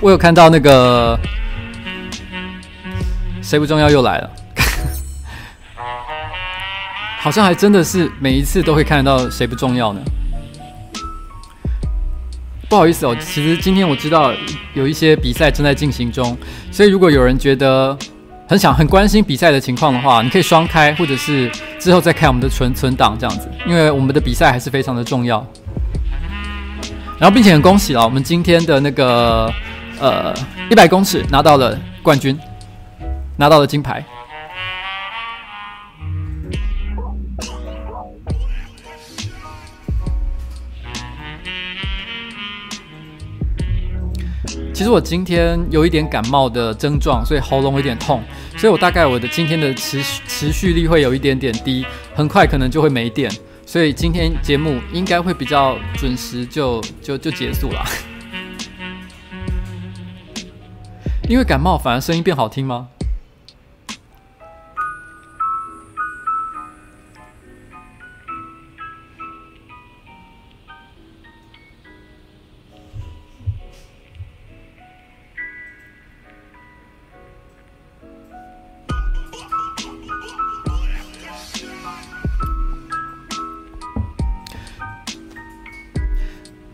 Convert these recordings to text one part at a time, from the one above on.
我有看到那个谁不重要又来了，好像还真的是每一次都会看得到谁不重要呢？不好意思哦，其实今天我知道有一些比赛正在进行中，所以如果有人觉得很想很关心比赛的情况的话，你可以双开，或者是之后再看我们的存存档这样子，因为我们的比赛还是非常的重要。然后，并且很恭喜了，我们今天的那个呃一百公尺拿到了冠军，拿到了金牌。其实我今天有一点感冒的症状，所以喉咙有点痛，所以我大概我的今天的持续持续力会有一点点低，很快可能就会没电，所以今天节目应该会比较准时就就就结束了。因为感冒反而声音变好听吗？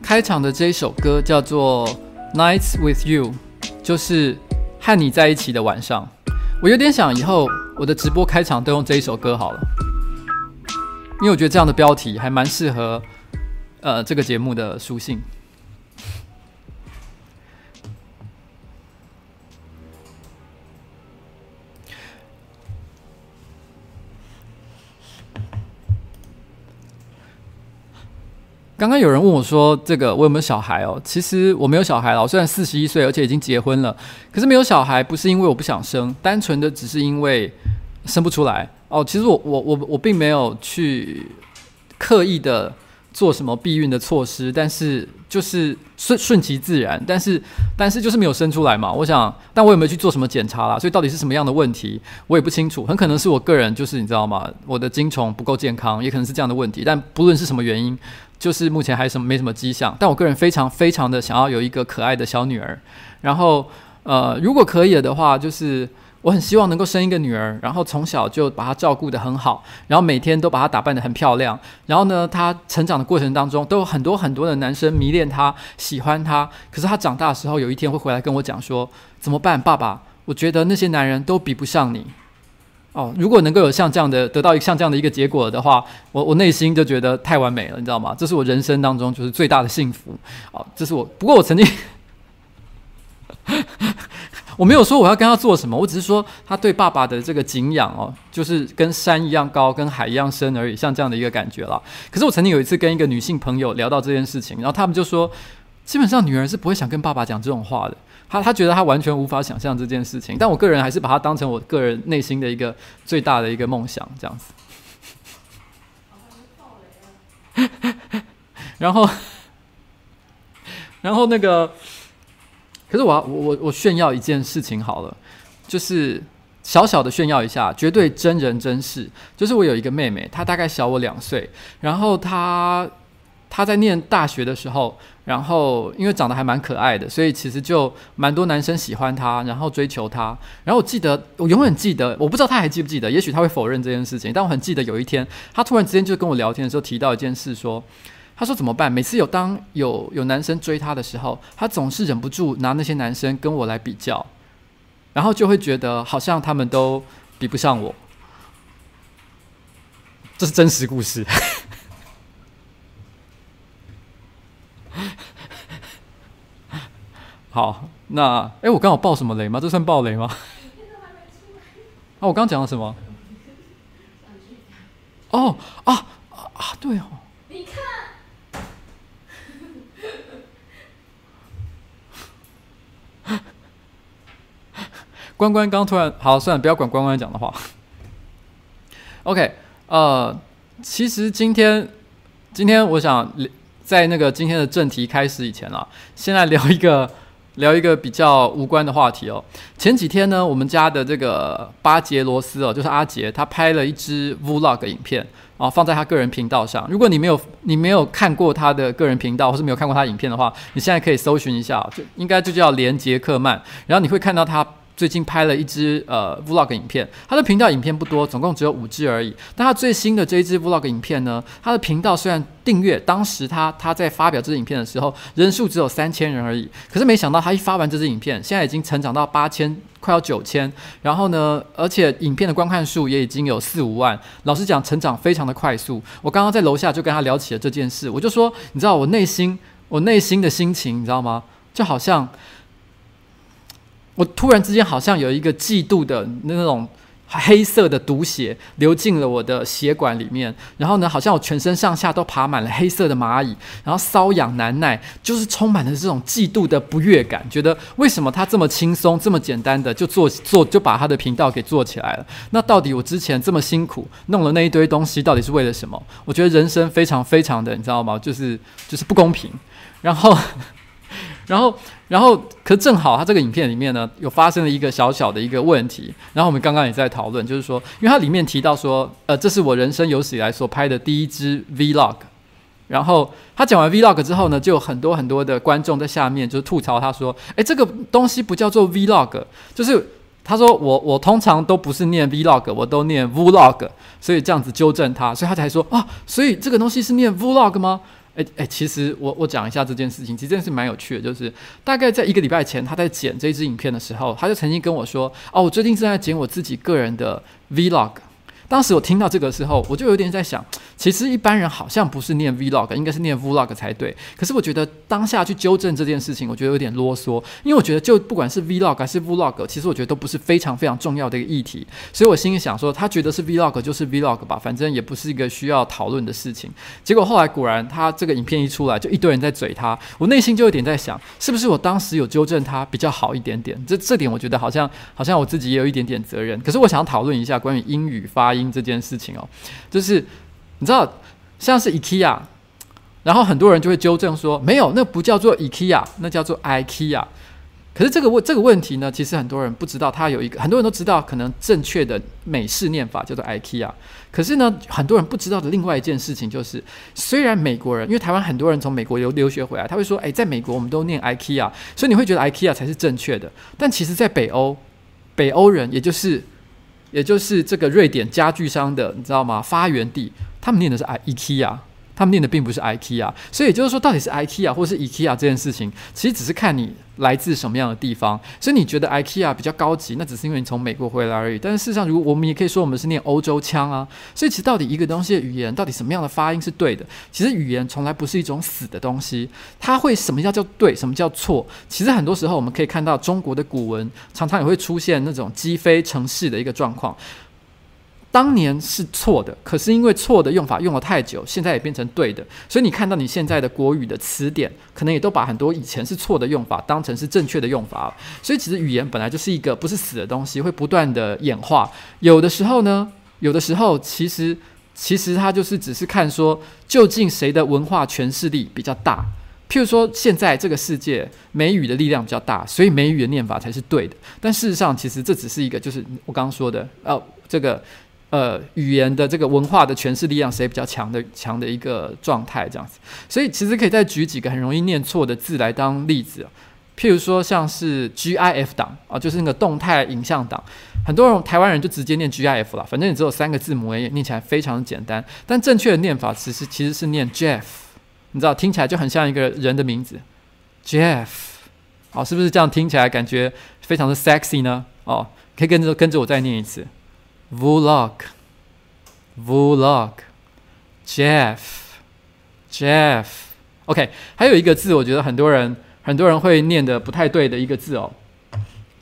开场的这一首歌叫做《Nights with You》，就是和你在一起的晚上。我有点想以后我的直播开场都用这一首歌好了，因为我觉得这样的标题还蛮适合呃这个节目的属性。刚刚有人问我说：“这个我有没有小孩哦？”其实我没有小孩了，我虽然四十一岁，而且已经结婚了，可是没有小孩不是因为我不想生，单纯的只是因为生不出来哦。其实我我我我并没有去刻意的。做什么避孕的措施？但是就是顺顺其自然，但是但是就是没有生出来嘛。我想，但我有没有去做什么检查啦？所以到底是什么样的问题，我也不清楚。很可能是我个人，就是你知道吗？我的精虫不够健康，也可能是这样的问题。但不论是什么原因，就是目前还什么没什么迹象。但我个人非常非常的想要有一个可爱的小女儿。然后呃，如果可以的话，就是。我很希望能够生一个女儿，然后从小就把她照顾得很好，然后每天都把她打扮得很漂亮。然后呢，她成长的过程当中都有很多很多的男生迷恋她、喜欢她。可是她长大的时候，有一天会回来跟我讲说：“怎么办，爸爸？我觉得那些男人都比不上你。”哦，如果能够有像这样的得到一像这样的一个结果的话，我我内心就觉得太完美了，你知道吗？这是我人生当中就是最大的幸福。哦，这是我。不过我曾经。我没有说我要跟他做什么，我只是说他对爸爸的这个敬仰哦，就是跟山一样高，跟海一样深而已，像这样的一个感觉了。可是我曾经有一次跟一个女性朋友聊到这件事情，然后他们就说，基本上女儿是不会想跟爸爸讲这种话的。他他觉得他完全无法想象这件事情，但我个人还是把它当成我个人内心的一个最大的一个梦想这样子。然后，然后那个。可是我要我我我炫耀一件事情好了，就是小小的炫耀一下，绝对真人真事。就是我有一个妹妹，她大概小我两岁，然后她她在念大学的时候，然后因为长得还蛮可爱的，所以其实就蛮多男生喜欢她，然后追求她。然后我记得，我永远记得，我不知道她还记不记得，也许她会否认这件事情，但我很记得有一天，她突然之间就跟我聊天的时候提到一件事，说。他说怎么办？每次有当有有男生追他的时候，他总是忍不住拿那些男生跟我来比较，然后就会觉得好像他们都比不上我。这是真实故事。好，那哎，我刚好爆什么雷吗？这算爆雷吗？啊，我刚刚讲了什么？哦啊啊！对哦。关关刚突然好，算了，不要管关关讲的话。OK，呃，其实今天今天我想在那个今天的正题开始以前啊，先来聊一个 聊一个比较无关的话题哦。前几天呢，我们家的这个巴杰罗斯哦，就是阿杰，他拍了一支 Vlog 影片啊，放在他个人频道上。如果你没有你没有看过他的个人频道，或是没有看过他影片的话，你现在可以搜寻一下，就应该就叫连杰克曼，然后你会看到他。最近拍了一支呃 Vlog 影片，他的频道影片不多，总共只有五支而已。但他最新的这一支 Vlog 影片呢，他的频道虽然订阅，当时他他在发表这支影片的时候，人数只有三千人而已。可是没想到他一发完这支影片，现在已经成长到八千，快要九千。然后呢，而且影片的观看数也已经有四五万。老实讲，成长非常的快速。我刚刚在楼下就跟他聊起了这件事，我就说，你知道我内心我内心的心情，你知道吗？就好像。我突然之间好像有一个嫉妒的那种黑色的毒血流进了我的血管里面，然后呢，好像我全身上下都爬满了黑色的蚂蚁，然后瘙痒难耐，就是充满了这种嫉妒的不悦感，觉得为什么他这么轻松、这么简单的就做 做就把他的频道给做起来了？那到底我之前这么辛苦弄了那一堆东西，到底是为了什么？我觉得人生非常非常的，你知道吗？就是就是不公平，然后。然后，然后，可正好他这个影片里面呢，有发生了一个小小的一个问题。然后我们刚刚也在讨论，就是说，因为它里面提到说，呃，这是我人生有史以来所拍的第一支 Vlog。然后他讲完 Vlog 之后呢，就有很多很多的观众在下面就是吐槽他说，诶，这个东西不叫做 Vlog，就是他说我我通常都不是念 Vlog，我都念 Vlog，所以这样子纠正他，所以他才说啊，所以这个东西是念 Vlog 吗？哎哎，其实我我讲一下这件事情，其实真的是蛮有趣的。就是大概在一个礼拜前，他在剪这支影片的时候，他就曾经跟我说：“哦，我最近正在剪我自己个人的 Vlog。”当时我听到这个时候，我就有点在想，其实一般人好像不是念 vlog，应该是念 vlog 才对。可是我觉得当下去纠正这件事情，我觉得有点啰嗦，因为我觉得就不管是 vlog 还是 vlog，其实我觉得都不是非常非常重要的一个议题。所以我心里想说，他觉得是 vlog 就是 vlog 吧，反正也不是一个需要讨论的事情。结果后来果然，他这个影片一出来，就一堆人在嘴他，我内心就有点在想，是不是我当时有纠正他比较好一点点？这这点我觉得好像好像我自己也有一点点责任。可是我想讨论一下关于英语发音音这件事情哦，就是你知道，像是 IKEA，然后很多人就会纠正说，没有，那不叫做 IKEA，那叫做 IKEA。可是这个问这个问题呢，其实很多人不知道，它有一个很多人都知道，可能正确的美式念法叫做 IKEA。可是呢，很多人不知道的另外一件事情就是，虽然美国人，因为台湾很多人从美国留留学回来，他会说，诶，在美国我们都念 IKEA，所以你会觉得 IKEA 才是正确的。但其实，在北欧，北欧人也就是。也就是这个瑞典家具商的，你知道吗？发源地，他们念的是 IKEA。他们念的并不是 IKEA，所以也就是说，到底是 IKEA 或是 IKEA 这件事情，其实只是看你来自什么样的地方。所以你觉得 IKEA 比较高级，那只是因为你从美国回来而已。但是事实上，如果我们也可以说我们是念欧洲腔啊。所以其实到底一个东西的语言，到底什么样的发音是对的？其实语言从来不是一种死的东西，它会什么叫叫对，什么叫错？其实很多时候我们可以看到中国的古文，常常也会出现那种击飞成是的一个状况。当年是错的，可是因为错的用法用了太久，现在也变成对的。所以你看到你现在的国语的词典，可能也都把很多以前是错的用法当成是正确的用法。所以其实语言本来就是一个不是死的东西，会不断的演化。有的时候呢，有的时候其实其实它就是只是看说究竟谁的文化诠释力比较大。譬如说现在这个世界美语的力量比较大，所以美语的念法才是对的。但事实上，其实这只是一个就是我刚刚说的，呃，这个。呃，语言的这个文化的诠释力量谁比较强的强的一个状态这样子，所以其实可以再举几个很容易念错的字来当例子，譬如说像是 GIF 档啊，就是那个动态影像档，很多人台湾人就直接念 GIF 了，反正你只有三个字母，也念起来非常简单，但正确的念法其实其实是念 Jeff，你知道听起来就很像一个人的名字，Jeff，哦，是不是这样听起来感觉非常的 sexy 呢？哦，可以跟着跟着我再念一次。Vlog，Vlog，Jeff，Jeff，OK，还有一个字，我觉得很多人很多人会念的不太对的一个字哦，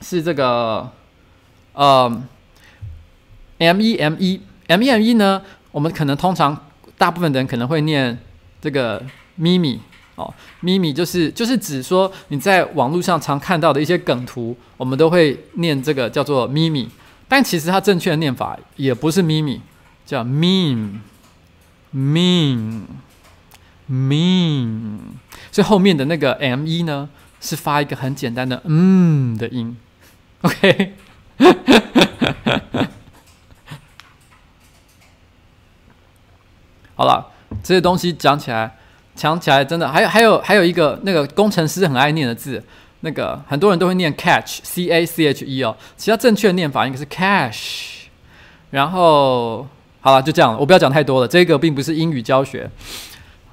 是这个呃，M-E-M-E，M-E-M-E 呢，我们可能通常大部分的人可能会念这个咪咪哦，咪咪就是就是指说你在网络上常看到的一些梗图，我们都会念这个叫做咪咪。但其实它正确的念法也不是咪咪，叫 meme，meme，meme，所以后面的那个 me 呢是发一个很简单的“嗯”的音。OK，好了，这些东西讲起来，讲起来真的还有还有还有一个那个工程师很爱念的字，那个很多人都会念 catch，c a c h e 哦，其他正确的念法应该是 cash。然后好了，就这样，我不要讲太多了。这个并不是英语教学，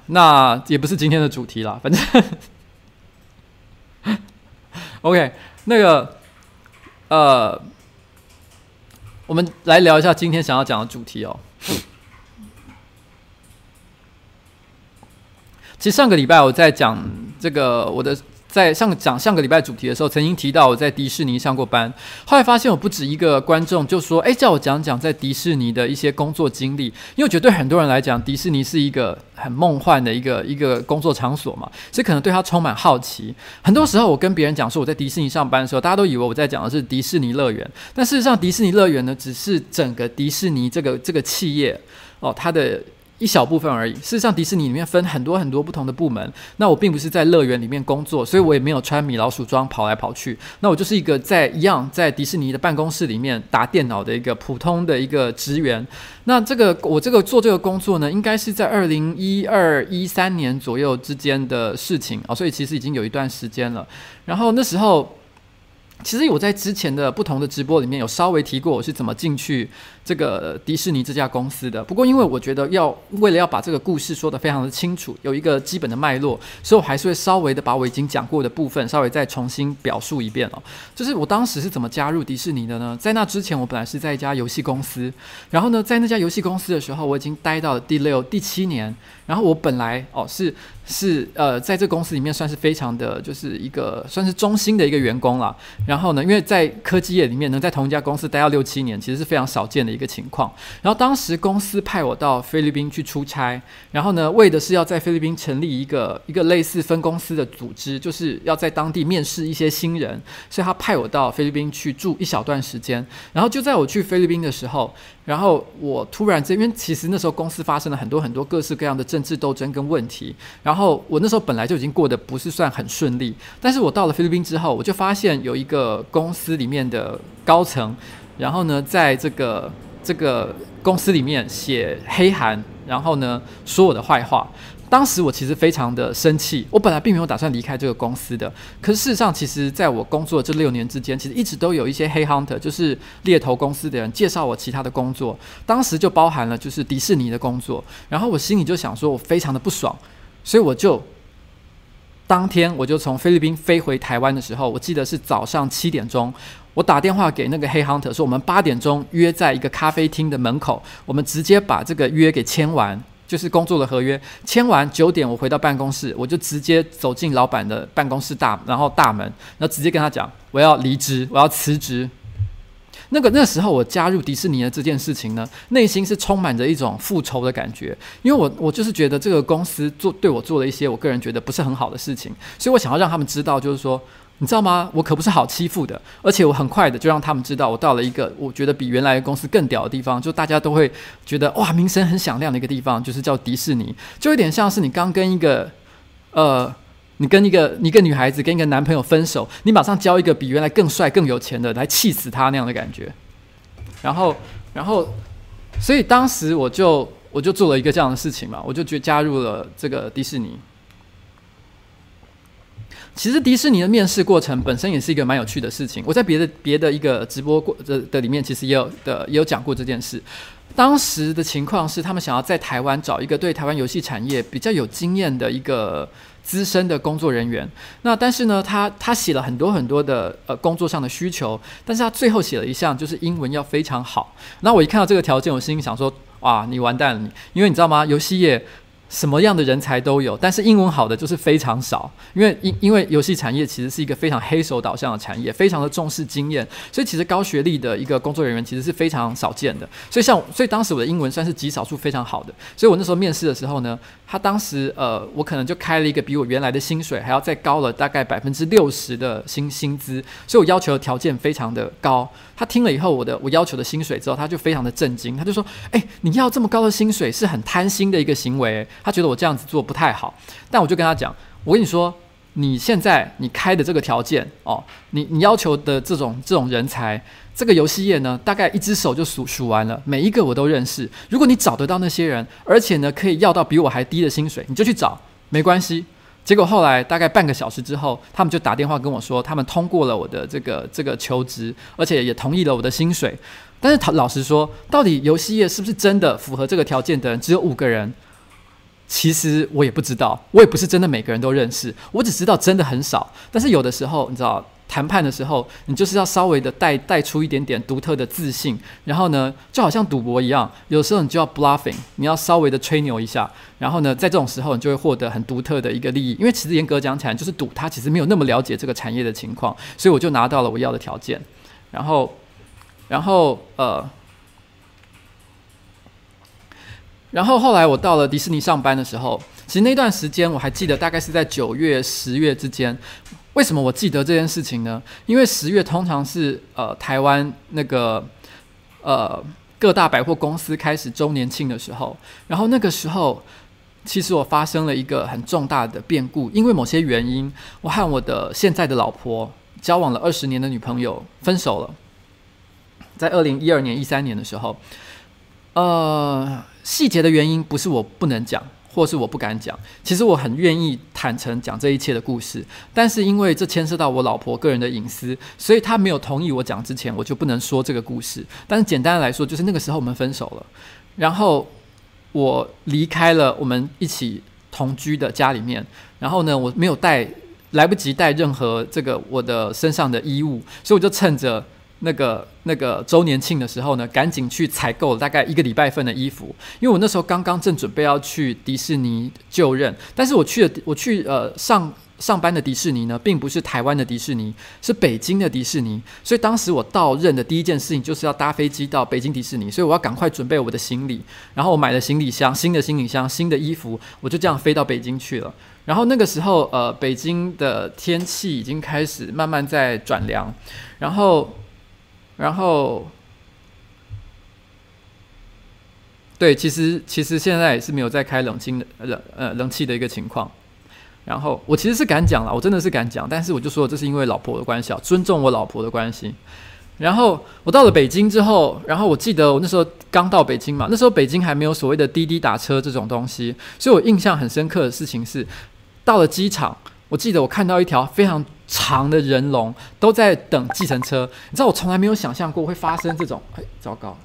那也不是今天的主题了。反正，OK，那个呃，我们来聊一下今天想要讲的主题哦。其实上个礼拜我在讲这个我的。在上讲上个礼拜主题的时候，曾经提到我在迪士尼上过班，后来发现我不止一个观众就说：“诶，叫我讲讲在迪士尼的一些工作经历。”因为我觉得对很多人来讲，迪士尼是一个很梦幻的一个一个工作场所嘛，所以可能对他充满好奇。很多时候我跟别人讲说我在迪士尼上班的时候，大家都以为我在讲的是迪士尼乐园，但事实上迪士尼乐园呢，只是整个迪士尼这个这个企业哦，它的。一小部分而已。事实上，迪士尼里面分很多很多不同的部门。那我并不是在乐园里面工作，所以我也没有穿米老鼠装跑来跑去。那我就是一个在一样在迪士尼的办公室里面打电脑的一个普通的一个职员。那这个我这个做这个工作呢，应该是在二零一二一三年左右之间的事情啊，所以其实已经有一段时间了。然后那时候。其实我在之前的不同的直播里面有稍微提过我是怎么进去这个迪士尼这家公司的。不过因为我觉得要为了要把这个故事说得非常的清楚，有一个基本的脉络，所以我还是会稍微的把我已经讲过的部分稍微再重新表述一遍哦。就是我当时是怎么加入迪士尼的呢？在那之前，我本来是在一家游戏公司，然后呢，在那家游戏公司的时候，我已经待到了第六、第七年。然后我本来哦是是呃在这公司里面算是非常的就是一个算是中心的一个员工了。然后呢，因为在科技业里面能在同一家公司待到六七年，其实是非常少见的一个情况。然后当时公司派我到菲律宾去出差，然后呢，为的是要在菲律宾成立一个一个类似分公司的组织，就是要在当地面试一些新人，所以他派我到菲律宾去住一小段时间。然后就在我去菲律宾的时候，然后我突然间，因为其实那时候公司发生了很多很多各式各样的政治斗争跟问题，然后我那时候本来就已经过得不是算很顺利，但是我到了菲律宾之后，我就发现有一个公司里面的高层，然后呢，在这个这个公司里面写黑函，然后呢，说我的坏话。当时我其实非常的生气，我本来并没有打算离开这个公司的。可是事实上，其实在我工作这六年之间，其实一直都有一些黑 hunter，就是猎头公司的人介绍我其他的工作。当时就包含了就是迪士尼的工作，然后我心里就想说，我非常的不爽，所以我就当天我就从菲律宾飞回台湾的时候，我记得是早上七点钟，我打电话给那个黑 hunter 说，我们八点钟约在一个咖啡厅的门口，我们直接把这个约给签完。就是工作的合约签完九点，我回到办公室，我就直接走进老板的办公室大，然后大门，然后直接跟他讲，我要离职，我要辞职。那个那时候我加入迪士尼的这件事情呢，内心是充满着一种复仇的感觉，因为我我就是觉得这个公司做对我做了一些我个人觉得不是很好的事情，所以我想要让他们知道，就是说。你知道吗？我可不是好欺负的，而且我很快的就让他们知道，我到了一个我觉得比原来公司更屌的地方，就大家都会觉得哇，名声很响亮的一个地方，就是叫迪士尼，就有点像是你刚跟一个呃，你跟一个你跟女孩子跟一个男朋友分手，你马上交一个比原来更帅更有钱的来气死他那样的感觉。然后，然后，所以当时我就我就做了一个这样的事情嘛，我就去加入了这个迪士尼。其实迪士尼的面试过程本身也是一个蛮有趣的事情。我在别的别的一个直播过的的里面，其实也有的也有讲过这件事。当时的情况是，他们想要在台湾找一个对台湾游戏产业比较有经验的一个资深的工作人员。那但是呢，他他写了很多很多的呃工作上的需求，但是他最后写了一项，就是英文要非常好。那我一看到这个条件，我心里想说：哇，你完蛋了你！因为你知道吗？游戏业。什么样的人才都有，但是英文好的就是非常少，因为因因为游戏产业其实是一个非常黑手导向的产业，非常的重视经验，所以其实高学历的一个工作人员其实是非常少见的。所以像所以当时我的英文算是极少数非常好的，所以我那时候面试的时候呢，他当时呃我可能就开了一个比我原来的薪水还要再高了大概百分之六十的薪薪资，所以我要求的条件非常的高。他听了以后我的我要求的薪水之后，他就非常的震惊，他就说：“诶，你要这么高的薪水是很贪心的一个行为。”他觉得我这样子做不太好，但我就跟他讲，我跟你说，你现在你开的这个条件哦，你你要求的这种这种人才，这个游戏业呢，大概一只手就数数完了，每一个我都认识。如果你找得到那些人，而且呢可以要到比我还低的薪水，你就去找，没关系。结果后来大概半个小时之后，他们就打电话跟我说，他们通过了我的这个这个求职，而且也同意了我的薪水。但是他老实说，到底游戏业是不是真的符合这个条件的人只有五个人？其实我也不知道，我也不是真的每个人都认识，我只知道真的很少。但是有的时候，你知道谈判的时候，你就是要稍微的带带出一点点独特的自信，然后呢，就好像赌博一样，有时候你就要 bluffing，你要稍微的吹牛一下，然后呢，在这种时候你就会获得很独特的一个利益。因为其实严格讲起来，就是赌他其实没有那么了解这个产业的情况，所以我就拿到了我要的条件，然后，然后呃。然后后来我到了迪士尼上班的时候，其实那段时间我还记得，大概是在九月、十月之间。为什么我记得这件事情呢？因为十月通常是呃台湾那个呃各大百货公司开始周年庆的时候，然后那个时候其实我发生了一个很重大的变故，因为某些原因，我和我的现在的老婆交往了二十年的女朋友分手了，在二零一二年、一三年的时候，呃。细节的原因不是我不能讲，或是我不敢讲。其实我很愿意坦诚讲这一切的故事，但是因为这牵涉到我老婆个人的隐私，所以她没有同意我讲之前，我就不能说这个故事。但是简单来说，就是那个时候我们分手了，然后我离开了我们一起同居的家里面，然后呢，我没有带，来不及带任何这个我的身上的衣物，所以我就趁着。那个那个周年庆的时候呢，赶紧去采购大概一个礼拜份的衣服，因为我那时候刚刚正准备要去迪士尼就任，但是我去的我去呃上上班的迪士尼呢，并不是台湾的迪士尼，是北京的迪士尼，所以当时我到任的第一件事情就是要搭飞机到北京迪士尼，所以我要赶快准备我的行李，然后我买了行李箱，新的行李箱，新的衣服，我就这样飞到北京去了。然后那个时候，呃，北京的天气已经开始慢慢在转凉，然后。然后，对，其实其实现在也是没有在开冷清的冷呃冷气的一个情况。然后我其实是敢讲了，我真的是敢讲，但是我就说这是因为老婆的关系啊，尊重我老婆的关系。然后我到了北京之后，然后我记得我那时候刚到北京嘛，那时候北京还没有所谓的滴滴打车这种东西，所以我印象很深刻的事情是，到了机场，我记得我看到一条非常。长的人龙都在等计程车，你知道我从来没有想象过会发生这种，哎，糟糕！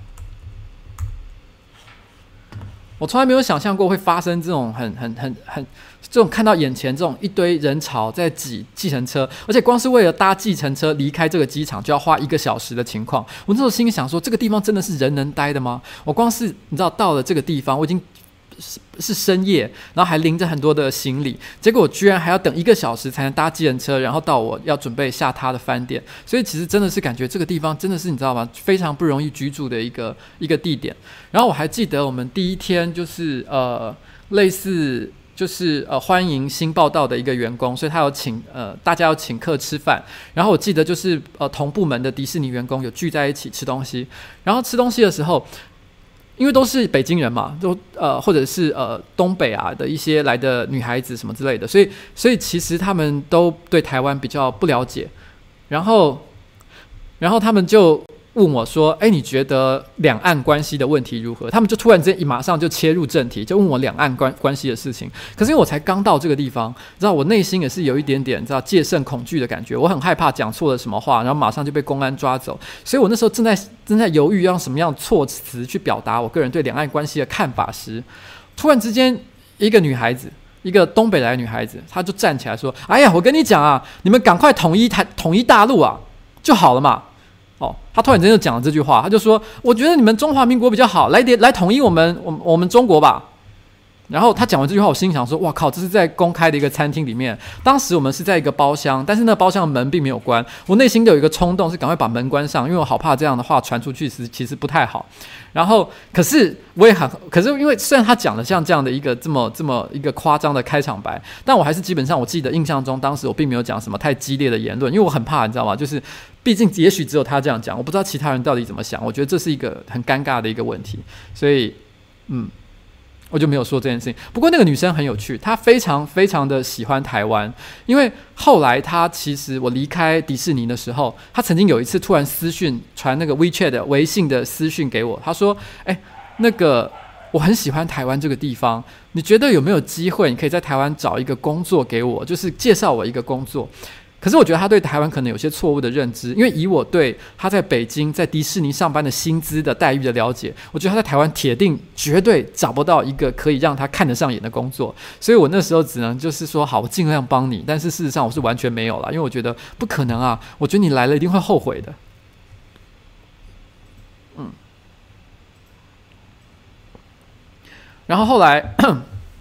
我从来没有想象过会发生这种很很很很这种看到眼前这种一堆人潮在挤计程车，而且光是为了搭计程车离开这个机场就要花一个小时的情况，我那时候心里想说，这个地方真的是人能待的吗？我光是你知道到了这个地方，我已经。是是深夜，然后还拎着很多的行李，结果我居然还要等一个小时才能搭计程车，然后到我要准备下榻的饭店。所以其实真的是感觉这个地方真的是你知道吗？非常不容易居住的一个一个地点。然后我还记得我们第一天就是呃类似就是呃欢迎新报道的一个员工，所以他有请呃大家要请客吃饭。然后我记得就是呃同部门的迪士尼员工有聚在一起吃东西，然后吃东西的时候。因为都是北京人嘛，都呃或者是呃东北啊的一些来的女孩子什么之类的，所以所以其实他们都对台湾比较不了解，然后然后他们就。问我说：“哎，你觉得两岸关系的问题如何？”他们就突然之间一马上就切入正题，就问我两岸关关系的事情。可是因为我才刚到这个地方，知道我内心也是有一点点知道戒慎恐惧的感觉。我很害怕讲错了什么话，然后马上就被公安抓走。所以我那时候正在正在犹豫用什么样措辞去表达我个人对两岸关系的看法时，突然之间一个女孩子，一个东北来的女孩子，她就站起来说：“哎呀，我跟你讲啊，你们赶快统一台统一大陆啊，就好了嘛。”哦，他突然间就讲了这句话，他就说：“我觉得你们中华民国比较好，来点来统一我们，我我们中国吧。”然后他讲完这句话，我心想说：“哇靠，这是在公开的一个餐厅里面。当时我们是在一个包厢，但是那个包厢的门并没有关。我内心都有一个冲动，是赶快把门关上，因为我好怕这样的话传出去是其实不太好。然后，可是我也很，可是因为虽然他讲了像这样的一个这么这么一个夸张的开场白，但我还是基本上我记得印象中，当时我并没有讲什么太激烈的言论，因为我很怕，你知道吗？就是。毕竟，也许只有他这样讲，我不知道其他人到底怎么想。我觉得这是一个很尴尬的一个问题，所以，嗯，我就没有说这件事情。不过那个女生很有趣，她非常非常的喜欢台湾，因为后来她其实我离开迪士尼的时候，她曾经有一次突然私讯传那个 WeChat 的微信的私讯给我，她说：“哎，那个我很喜欢台湾这个地方，你觉得有没有机会，你可以在台湾找一个工作给我，就是介绍我一个工作。”可是我觉得他对台湾可能有些错误的认知，因为以我对他在北京在迪士尼上班的薪资的待遇的了解，我觉得他在台湾铁定绝对找不到一个可以让他看得上眼的工作，所以我那时候只能就是说好，我尽量帮你，但是事实上我是完全没有了，因为我觉得不可能啊，我觉得你来了一定会后悔的。嗯，然后后来，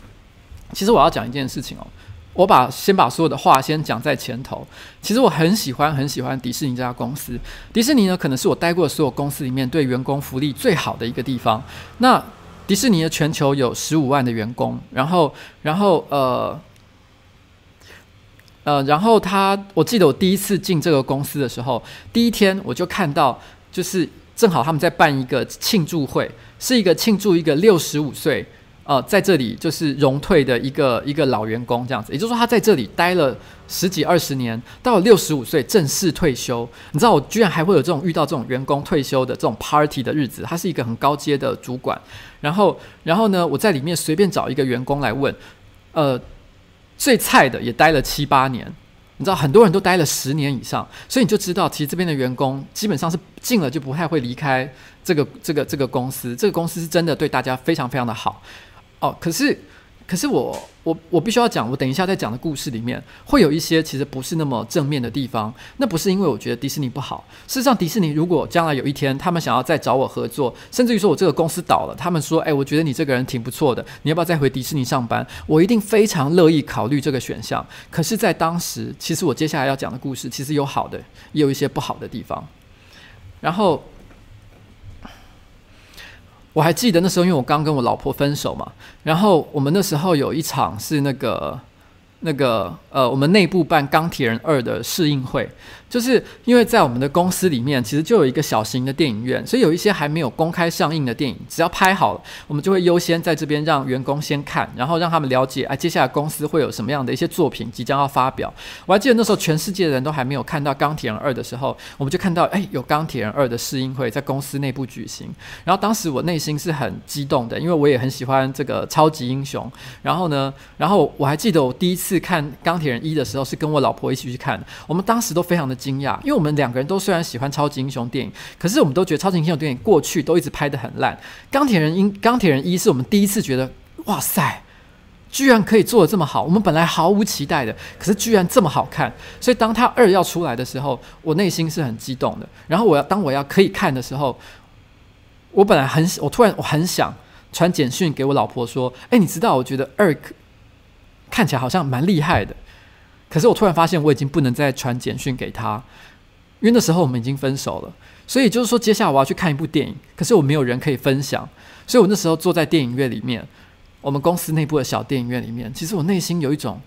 其实我要讲一件事情哦。我把先把所有的话先讲在前头。其实我很喜欢很喜欢迪士尼这家公司。迪士尼呢，可能是我待过的所有公司里面对员工福利最好的一个地方。那迪士尼的全球有十五万的员工，然后然后呃呃，然后他，我记得我第一次进这个公司的时候，第一天我就看到，就是正好他们在办一个庆祝会，是一个庆祝一个六十五岁。呃，在这里就是荣退的一个一个老员工这样子，也就是说他在这里待了十几二十年，到了六十五岁正式退休。你知道我居然还会有这种遇到这种员工退休的这种 party 的日子，他是一个很高阶的主管。然后，然后呢，我在里面随便找一个员工来问，呃，最菜的也待了七八年。你知道很多人都待了十年以上，所以你就知道，其实这边的员工基本上是进了就不太会离开这个这个这个公司。这个公司是真的对大家非常非常的好。可是，可是我我我必须要讲，我等一下在讲的故事里面会有一些其实不是那么正面的地方。那不是因为我觉得迪士尼不好，事实上，迪士尼如果将来有一天他们想要再找我合作，甚至于说我这个公司倒了，他们说，哎，我觉得你这个人挺不错的，你要不要再回迪士尼上班？我一定非常乐意考虑这个选项。可是，在当时，其实我接下来要讲的故事其实有好的，也有一些不好的地方。然后。我还记得那时候，因为我刚跟我老婆分手嘛，然后我们那时候有一场是那个。那个呃，我们内部办《钢铁人二》的试映会，就是因为在我们的公司里面，其实就有一个小型的电影院，所以有一些还没有公开上映的电影，只要拍好了，我们就会优先在这边让员工先看，然后让他们了解，哎，接下来公司会有什么样的一些作品即将要发表。我还记得那时候，全世界的人都还没有看到《钢铁人二》的时候，我们就看到，哎，有《钢铁人二》的试映会在公司内部举行。然后当时我内心是很激动的，因为我也很喜欢这个超级英雄。然后呢，然后我还记得我第一次。看钢铁人一的时候，是跟我老婆一起去看。我们当时都非常的惊讶，因为我们两个人都虽然喜欢超级英雄电影，可是我们都觉得超级英雄电影过去都一直拍的很烂。钢铁人一，钢铁人一是我们第一次觉得，哇塞，居然可以做的这么好。我们本来毫无期待的，可是居然这么好看。所以当他二要出来的时候，我内心是很激动的。然后我要当我要可以看的时候，我本来很，我突然我很想传简讯给我老婆说，哎，你知道，我觉得二。看起来好像蛮厉害的，可是我突然发现我已经不能再传简讯给他，因为那时候我们已经分手了。所以就是说，接下来我要去看一部电影，可是我没有人可以分享，所以我那时候坐在电影院里面，我们公司内部的小电影院里面，其实我内心有一种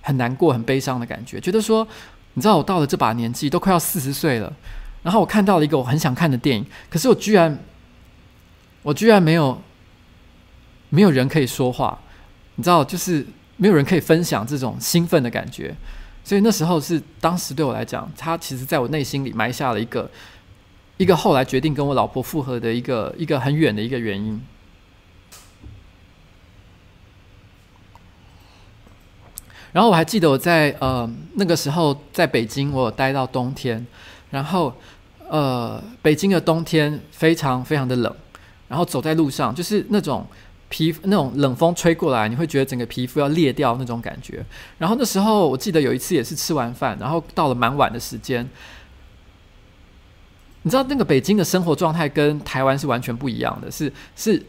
很难过、很悲伤的感觉，觉得说，你知道，我到了这把年纪，都快要四十岁了，然后我看到了一个我很想看的电影，可是我居然，我居然没有，没有人可以说话，你知道，就是。没有人可以分享这种兴奋的感觉，所以那时候是当时对我来讲，他其实在我内心里埋下了一个一个后来决定跟我老婆复合的一个一个很远的一个原因。然后我还记得我在呃那个时候在北京，我有待到冬天，然后呃北京的冬天非常非常的冷，然后走在路上就是那种。皮那种冷风吹过来，你会觉得整个皮肤要裂掉那种感觉。然后那时候我记得有一次也是吃完饭，然后到了蛮晚的时间。你知道那个北京的生活状态跟台湾是完全不一样的，是是。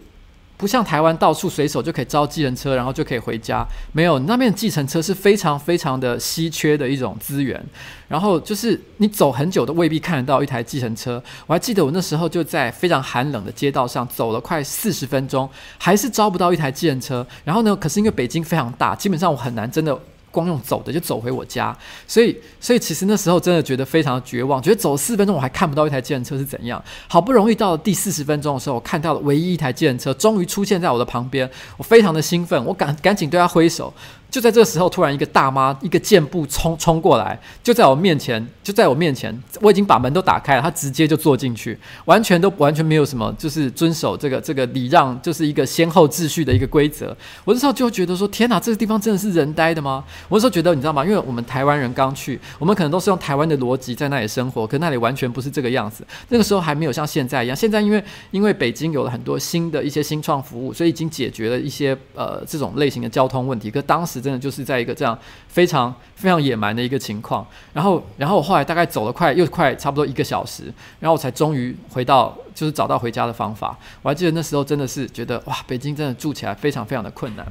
不像台湾到处随手就可以招计程车，然后就可以回家。没有，那边计程车是非常非常的稀缺的一种资源。然后就是你走很久都未必看得到一台计程车。我还记得我那时候就在非常寒冷的街道上走了快四十分钟，还是招不到一台计程车。然后呢，可是因为北京非常大，基本上我很难真的光用走的就走回我家，所以所以其实那时候真的觉得非常的绝望，觉得走四分钟我还看不到一台计程车是怎样。好不容易到了第四十分钟的时候，我看到了唯一一台计程车终于出现在我的旁边，我非常的兴奋，我赶赶紧对他挥手。就在这个时候，突然一个大妈一个箭步冲冲过来，就在我面前，就在我面前，我已经把门都打开了，她直接就坐进去，完全都完全没有什么，就是遵守这个这个礼让，就是一个先后秩序的一个规则。我那时候就觉得说，天哪，这个地方真的是人呆的吗？我那时候觉得，你知道吗？因为我们台湾人刚去，我们可能都是用台湾的逻辑在那里生活，可那里完全不是这个样子。那个时候还没有像现在一样，现在因为因为北京有了很多新的一些新创服务，所以已经解决了一些呃这种类型的交通问题。可当时真的就是在一个。这样非常非常野蛮的一个情况，然后，然后我后来大概走了快又快差不多一个小时，然后我才终于回到，就是找到回家的方法。我还记得那时候真的是觉得哇，北京真的住起来非常非常的困难。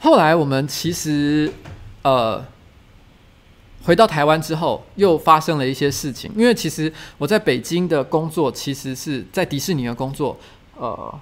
后来我们其实呃回到台湾之后，又发生了一些事情，因为其实我在北京的工作，其实是在迪士尼的工作，呃。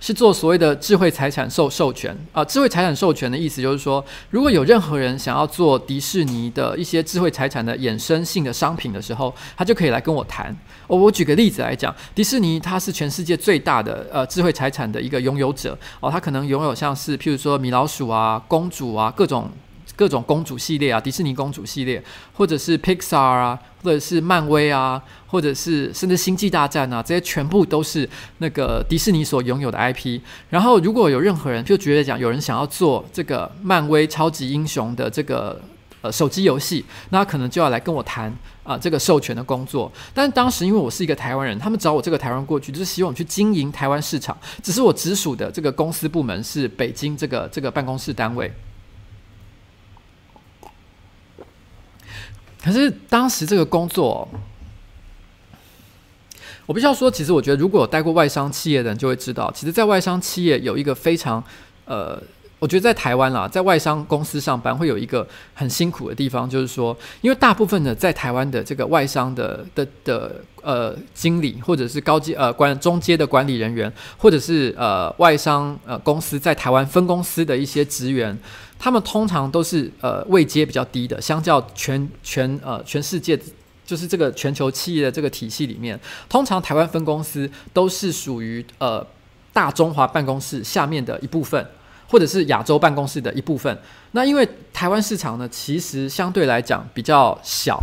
是做所谓的智慧财产授授权啊、智慧财产授权的意思就是说，如果有任何人想要做迪士尼的一些智慧财产的衍生性的商品的时候，他就可以来跟我谈。哦，我举个例子来讲，迪士尼它是全世界最大的呃智慧财产的一个拥有者哦，它可能拥有像是譬如说米老鼠啊、公主啊各种。各种公主系列啊，迪士尼公主系列，或者是 Pixar 啊，或者是漫威啊，或者是甚至星际大战啊，这些全部都是那个迪士尼所拥有的 IP。然后，如果有任何人就觉得讲有人想要做这个漫威超级英雄的这个呃手机游戏，那可能就要来跟我谈啊、这个授权的工作。但当时因为我是一个台湾人，他们找我这个台湾过去，就是希望我去经营台湾市场。只是我直属的这个公司部门是北京这个这个办公室单位。可是当时这个工作，我必须要说，其实我觉得，如果有待过外商企业的人就会知道，其实，在外商企业有一个非常呃，我觉得在台湾啦，在外商公司上班会有一个很辛苦的地方，就是说，因为大部分的在台湾的这个外商的的的呃经理，或者是高阶呃管中阶的管理人员，或者是呃外商呃公司在台湾分公司的一些职员。他们通常都是呃位阶比较低的，相较全全呃全世界，就是这个全球企业的这个体系里面，通常台湾分公司都是属于呃大中华办公室下面的一部分，或者是亚洲办公室的一部分。那因为台湾市场呢，其实相对来讲比较小。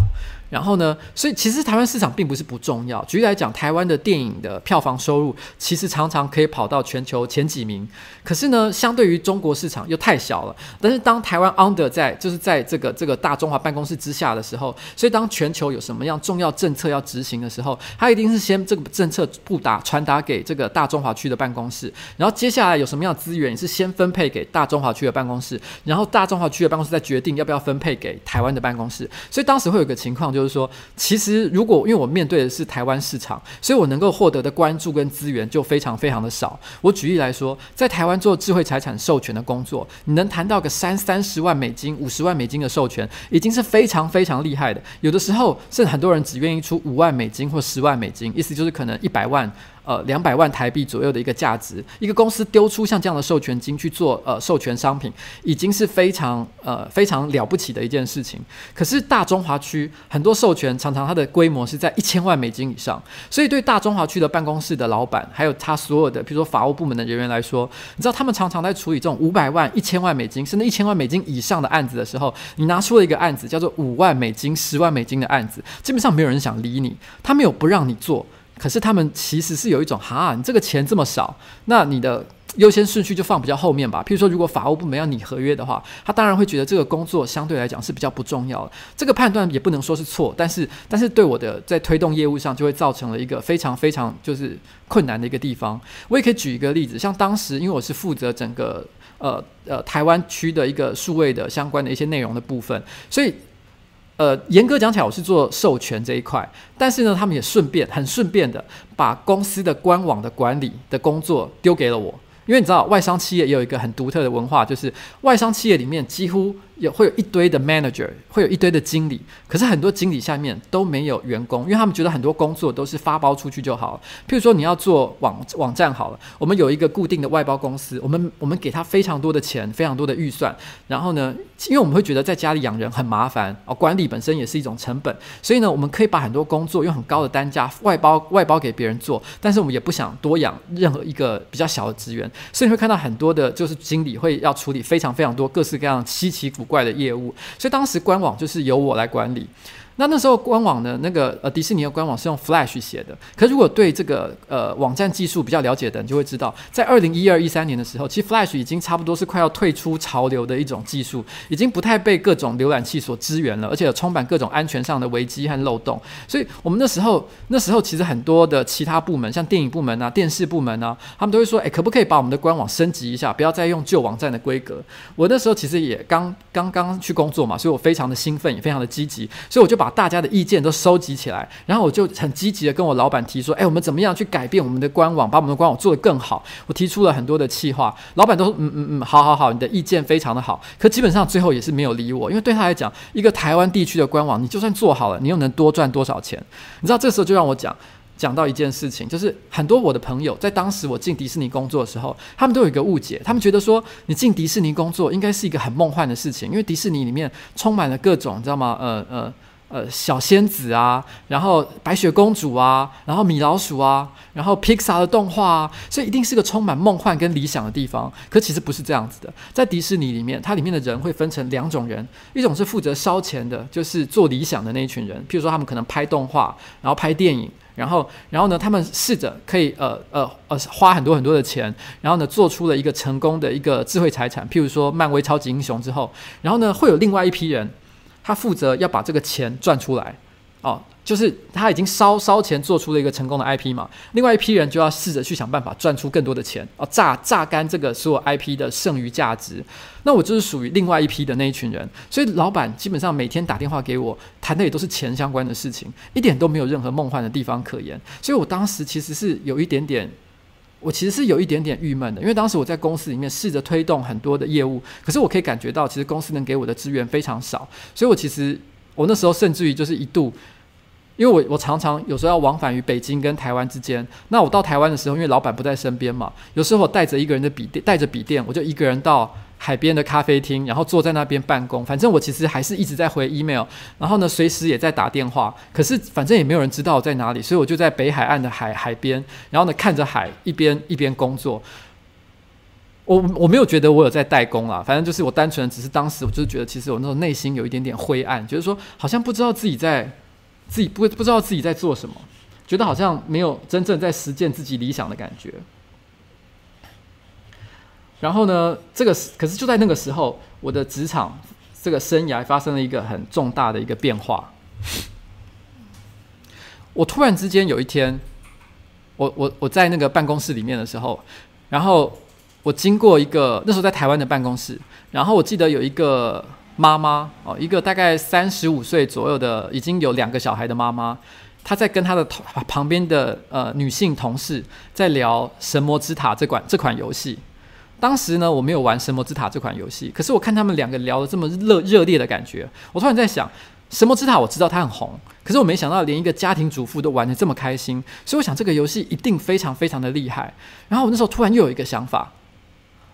然后呢，所以其实台湾市场并不是不重要。举例来讲，台湾的电影的票房收入其实常常可以跑到全球前几名。可是呢，相对于中国市场又太小了。但是当台湾 under 在就是在这个这个大中华办公室之下的时候，所以当全球有什么样重要政策要执行的时候，它一定是先这个政策布达传达给这个大中华区的办公室，然后接下来有什么样资源是先分配给大中华区的办公室，然后大中华区的办公室再决定要不要分配给台湾的办公室。所以当时会有个情况就。就是说，其实如果因为我面对的是台湾市场，所以我能够获得的关注跟资源就非常非常的少。我举例来说，在台湾做智慧财产授权的工作，你能谈到个三三十万美金、五十万美金的授权，已经是非常非常厉害的。有的时候，甚至很多人只愿意出五万美金或十万美金，意思就是可能一百万。呃，两百万台币左右的一个价值，一个公司丢出像这样的授权金去做呃授权商品，已经是非常呃非常了不起的一件事情。可是大中华区很多授权常常它的规模是在一千万美金以上，所以对大中华区的办公室的老板，还有他所有的比如说法务部门的人员来说，你知道他们常常在处理这种五百万、一千万美金甚至一千万美金以上的案子的时候，你拿出了一个案子叫做五万美金、十万美金的案子，基本上没有人想理你，他没有不让你做。可是他们其实是有一种哈，你这个钱这么少，那你的优先顺序就放比较后面吧。譬如说，如果法务部门要拟合约的话，他当然会觉得这个工作相对来讲是比较不重要的。这个判断也不能说是错，但是但是对我的在推动业务上就会造成了一个非常非常就是困难的一个地方。我也可以举一个例子，像当时因为我是负责整个呃呃台湾区的一个数位的相关的一些内容的部分，所以。呃，严格讲起来，我是做授权这一块，但是呢，他们也顺便很顺便的把公司的官网的管理的工作丢给了我，因为你知道，外商企业也有一个很独特的文化，就是外商企业里面几乎有会有一堆的 manager，会有一堆的经理，可是很多经理下面都没有员工，因为他们觉得很多工作都是发包出去就好了。譬如说你要做网网站好了，我们有一个固定的外包公司，我们我们给他非常多的钱，非常多的预算，然后呢，因为我们会觉得在家里养人很麻烦哦，管理本身也是一种成本，所以呢，我们可以把很多工作用很高的单价外包外包给别人做，但是我们也不想多养任何一个比较小的职员，所以你会看到很多的就是经理会要处理非常非常多各式各样稀奇古怪的业务，所以当时官网就是由我来管理。那那时候官网呢，那个呃迪士尼的官网是用 Flash 写的。可如果对这个呃网站技术比较了解的人就会知道，在二零一二一三年的时候，其实 Flash 已经差不多是快要退出潮流的一种技术，已经不太被各种浏览器所支援了，而且有充满各种安全上的危机和漏洞。所以我们那时候那时候其实很多的其他部门，像电影部门啊、电视部门啊，他们都会说，诶，可不可以把我们的官网升级一下，不要再用旧网站的规格？我那时候其实也刚刚刚去工作嘛，所以我非常的兴奋，也非常的积极，所以我就把大家的意见都收集起来，然后我就很积极的跟我老板提说：“哎，我们怎么样去改变我们的官网，把我们的官网做得更好？”我提出了很多的计划，老板都说：“嗯嗯嗯，好好好，你的意见非常的好。”可基本上最后也是没有理我，因为对他来讲，一个台湾地区的官网，你就算做好了，你又能多赚多少钱？你知道，这时候就让我讲讲到一件事情，就是很多我的朋友在当时我进迪士尼工作的时候，他们都有一个误解，他们觉得说你进迪士尼工作应该是一个很梦幻的事情，因为迪士尼里面充满了各种，你知道吗？呃呃。呃，小仙子啊，然后白雪公主啊，然后米老鼠啊，然后 Pixar 的动画啊，所以一定是个充满梦幻跟理想的地方。可其实不是这样子的，在迪士尼里面，它里面的人会分成两种人，一种是负责烧钱的，就是做理想的那一群人。譬如说，他们可能拍动画，然后拍电影，然后，然后呢，他们试着可以呃呃呃花很多很多的钱，然后呢，做出了一个成功的一个智慧财产，譬如说漫威超级英雄之后，然后呢，会有另外一批人。他负责要把这个钱赚出来，哦，就是他已经烧烧钱做出了一个成功的 IP 嘛，另外一批人就要试着去想办法赚出更多的钱，哦，榨榨干这个所有 IP 的剩余价值。那我就是属于另外一批的那一群人，所以老板基本上每天打电话给我，谈的也都是钱相关的事情，一点都没有任何梦幻的地方可言。所以我当时其实是有一点点。我其实是有一点点郁闷的，因为当时我在公司里面试着推动很多的业务，可是我可以感觉到，其实公司能给我的资源非常少，所以我其实我那时候甚至于就是一度，因为我我常常有时候要往返于北京跟台湾之间，那我到台湾的时候，因为老板不在身边嘛，有时候我带着一个人的笔电，带着笔电，我就一个人到。海边的咖啡厅，然后坐在那边办公。反正我其实还是一直在回 email，然后呢，随时也在打电话。可是反正也没有人知道我在哪里，所以我就在北海岸的海海边，然后呢，看着海，一边一边工作。我我没有觉得我有在代工啊，反正就是我单纯只是当时我就觉得，其实我那种内心有一点点灰暗，觉得说好像不知道自己在自己不不知道自己在做什么，觉得好像没有真正在实践自己理想的感觉。然后呢，这个可是就在那个时候，我的职场这个生涯发生了一个很重大的一个变化。我突然之间有一天，我我我在那个办公室里面的时候，然后我经过一个那时候在台湾的办公室，然后我记得有一个妈妈哦，一个大概三十五岁左右的，已经有两个小孩的妈妈，她在跟她的旁边的呃女性同事在聊《神魔之塔》这款这款游戏。当时呢，我没有玩《神魔之塔》这款游戏，可是我看他们两个聊得这么热热烈的感觉，我突然在想，《神魔之塔》我知道它很红，可是我没想到连一个家庭主妇都玩得这么开心，所以我想这个游戏一定非常非常的厉害。然后我那时候突然又有一个想法。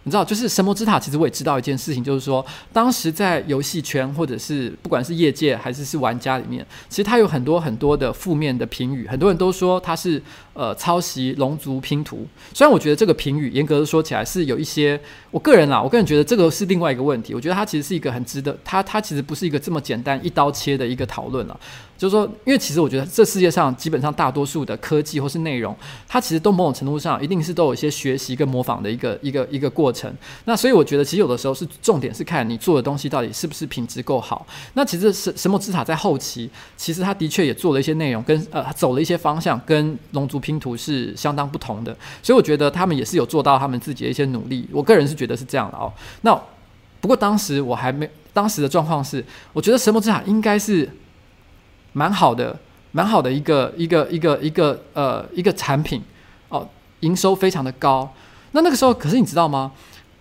你知道，就是《神魔之塔》，其实我也知道一件事情，就是说，当时在游戏圈或者是不管是业界还是是玩家里面，其实它有很多很多的负面的评语，很多人都说它是呃抄袭《龙族拼图》。虽然我觉得这个评语严格的说起来是有一些，我个人啦，我个人觉得这个是另外一个问题。我觉得它其实是一个很值得，它它其实不是一个这么简单一刀切的一个讨论了。就是说，因为其实我觉得这世界上基本上大多数的科技或是内容，它其实都某种程度上一定是都有一些学习跟模仿的一个一个一个过程。那所以我觉得，其实有的时候是重点是看你做的东西到底是不是品质够好。那其实神神魔之塔在后期，其实它的确也做了一些内容，跟呃走了一些方向，跟龙族拼图是相当不同的。所以我觉得他们也是有做到他们自己的一些努力。我个人是觉得是这样的哦。那不过当时我还没，当时的状况是，我觉得神魔之塔应该是。蛮好的，蛮好的一个一个一个一个呃一个产品哦，营收非常的高。那那个时候，可是你知道吗？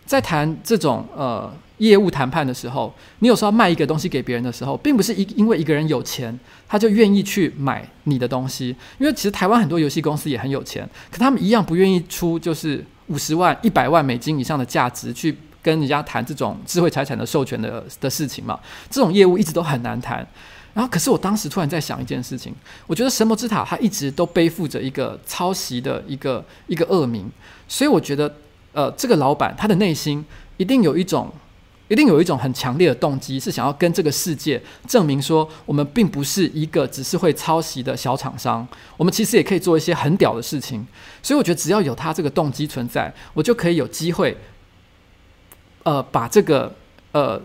在谈这种呃业务谈判的时候，你有时候卖一个东西给别人的时候，并不是一因为一个人有钱，他就愿意去买你的东西。因为其实台湾很多游戏公司也很有钱，可他们一样不愿意出就是五十万、一百万美金以上的价值去跟人家谈这种智慧财产的授权的的事情嘛。这种业务一直都很难谈。然后，可是我当时突然在想一件事情，我觉得神魔之塔它一直都背负着一个抄袭的一个一个恶名，所以我觉得，呃，这个老板他的内心一定有一种，一定有一种很强烈的动机，是想要跟这个世界证明说，我们并不是一个只是会抄袭的小厂商，我们其实也可以做一些很屌的事情。所以我觉得，只要有他这个动机存在，我就可以有机会，呃，把这个呃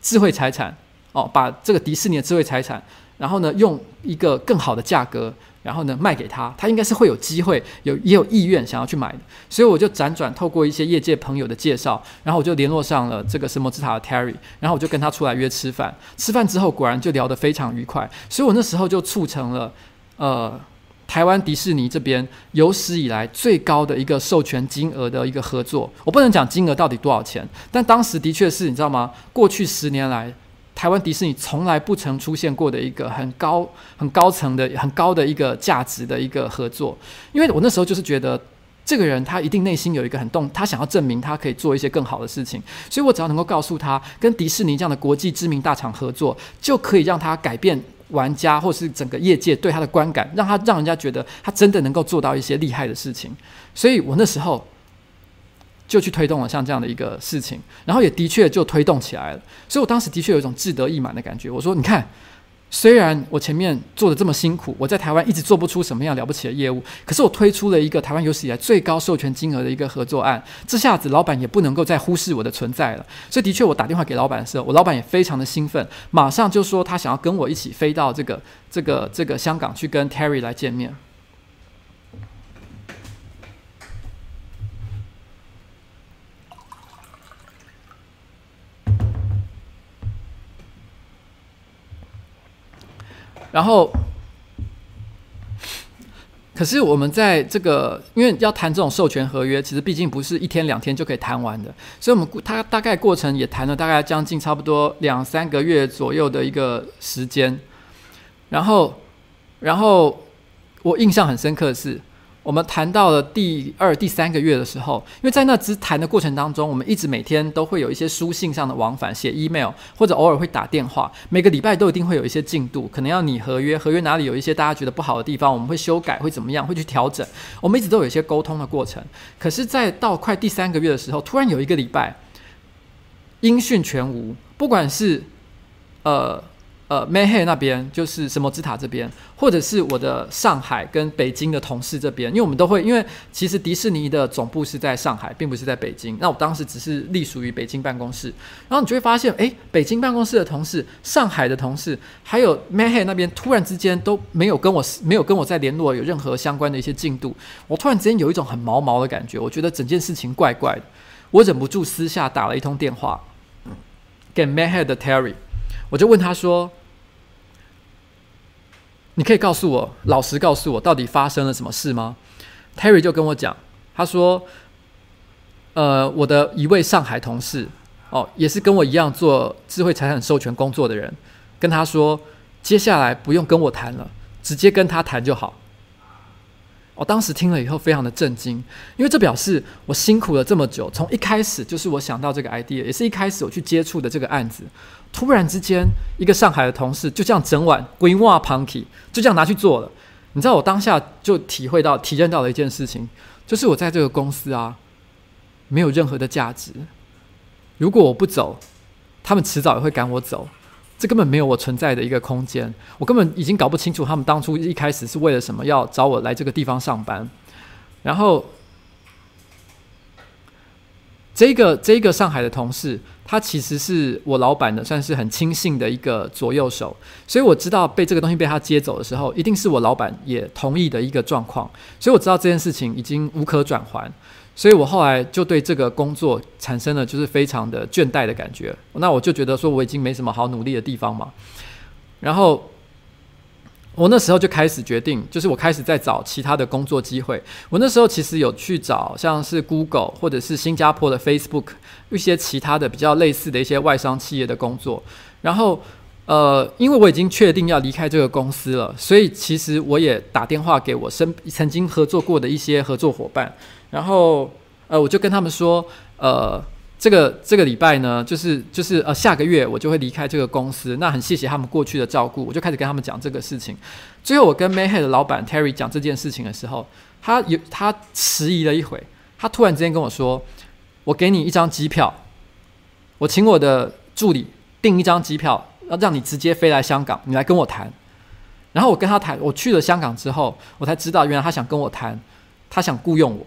智慧财产。哦，把这个迪士尼的智慧财产，然后呢，用一个更好的价格，然后呢，卖给他，他应该是会有机会，有也有意愿想要去买的。所以我就辗转透过一些业界朋友的介绍，然后我就联络上了这个神魔之塔的 Terry，然后我就跟他出来约吃饭。吃饭之后，果然就聊得非常愉快。所以我那时候就促成了，呃，台湾迪士尼这边有史以来最高的一个授权金额的一个合作。我不能讲金额到底多少钱，但当时的确是你知道吗？过去十年来。台湾迪士尼从来不曾出现过的一个很高、很高层的、很高的一个价值的一个合作，因为我那时候就是觉得这个人他一定内心有一个很动，他想要证明他可以做一些更好的事情，所以我只要能够告诉他，跟迪士尼这样的国际知名大厂合作，就可以让他改变玩家或是整个业界对他的观感，让他让人家觉得他真的能够做到一些厉害的事情，所以我那时候。就去推动了像这样的一个事情，然后也的确就推动起来了。所以我当时的确有一种志得意满的感觉。我说：“你看，虽然我前面做的这么辛苦，我在台湾一直做不出什么样了不起的业务，可是我推出了一个台湾有史以来最高授权金额的一个合作案，这下子老板也不能够再忽视我的存在了。所以的确，我打电话给老板的时候，我老板也非常的兴奋，马上就说他想要跟我一起飞到这个这个这个香港去跟 Terry 来见面。”然后，可是我们在这个，因为要谈这种授权合约，其实毕竟不是一天两天就可以谈完的，所以我们他大概过程也谈了大概将近差不多两三个月左右的一个时间。然后，然后我印象很深刻的是。我们谈到了第二、第三个月的时候，因为在那之谈的过程当中，我们一直每天都会有一些书信上的往返，写 email 或者偶尔会打电话，每个礼拜都一定会有一些进度，可能要拟合约，合约哪里有一些大家觉得不好的地方，我们会修改，会怎么样，会去调整。我们一直都有一些沟通的过程。可是，在到快第三个月的时候，突然有一个礼拜音讯全无，不管是呃。呃，Mayhead 那边就是什么之塔这边，或者是我的上海跟北京的同事这边，因为我们都会，因为其实迪士尼的总部是在上海，并不是在北京。那我当时只是隶属于北京办公室，然后你就会发现，诶，北京办公室的同事、上海的同事，还有 Mayhead 那边，突然之间都没有跟我没有跟我在联络，有任何相关的一些进度。我突然之间有一种很毛毛的感觉，我觉得整件事情怪怪的。我忍不住私下打了一通电话给 Mayhead 的 Terry。我就问他说：“你可以告诉我，老实告诉我，到底发生了什么事吗？”Terry 就跟我讲，他说：“呃，我的一位上海同事，哦，也是跟我一样做智慧财产授权工作的人，跟他说，接下来不用跟我谈了，直接跟他谈就好。”我当时听了以后非常的震惊，因为这表示我辛苦了这么久，从一开始就是我想到这个 idea，也是一开始我去接触的这个案子。突然之间，一个上海的同事就这样整晚规划 punky，就这样拿去做了。你知道我当下就体会到、体验到了一件事情，就是我在这个公司啊，没有任何的价值。如果我不走，他们迟早也会赶我走。这根本没有我存在的一个空间，我根本已经搞不清楚他们当初一开始是为了什么要找我来这个地方上班。然后，这个这个上海的同事，他其实是我老板的，算是很亲信的一个左右手，所以我知道被这个东西被他接走的时候，一定是我老板也同意的一个状况，所以我知道这件事情已经无可转还。所以我后来就对这个工作产生了就是非常的倦怠的感觉。那我就觉得说我已经没什么好努力的地方嘛。然后我那时候就开始决定，就是我开始在找其他的工作机会。我那时候其实有去找像是 Google 或者是新加坡的 Facebook 一些其他的比较类似的一些外商企业的工作。然后，呃，因为我已经确定要离开这个公司了，所以其实我也打电话给我身曾经合作过的一些合作伙伴。然后，呃，我就跟他们说，呃。这个这个礼拜呢，就是就是呃下个月我就会离开这个公司。那很谢谢他们过去的照顾，我就开始跟他们讲这个事情。最后我跟 Mayhead 的老板 Terry 讲这件事情的时候，他有他迟疑了一会，他突然之间跟我说：“我给你一张机票，我请我的助理订一张机票，要让你直接飞来香港，你来跟我谈。”然后我跟他谈，我去了香港之后，我才知道原来他想跟我谈，他想雇佣我。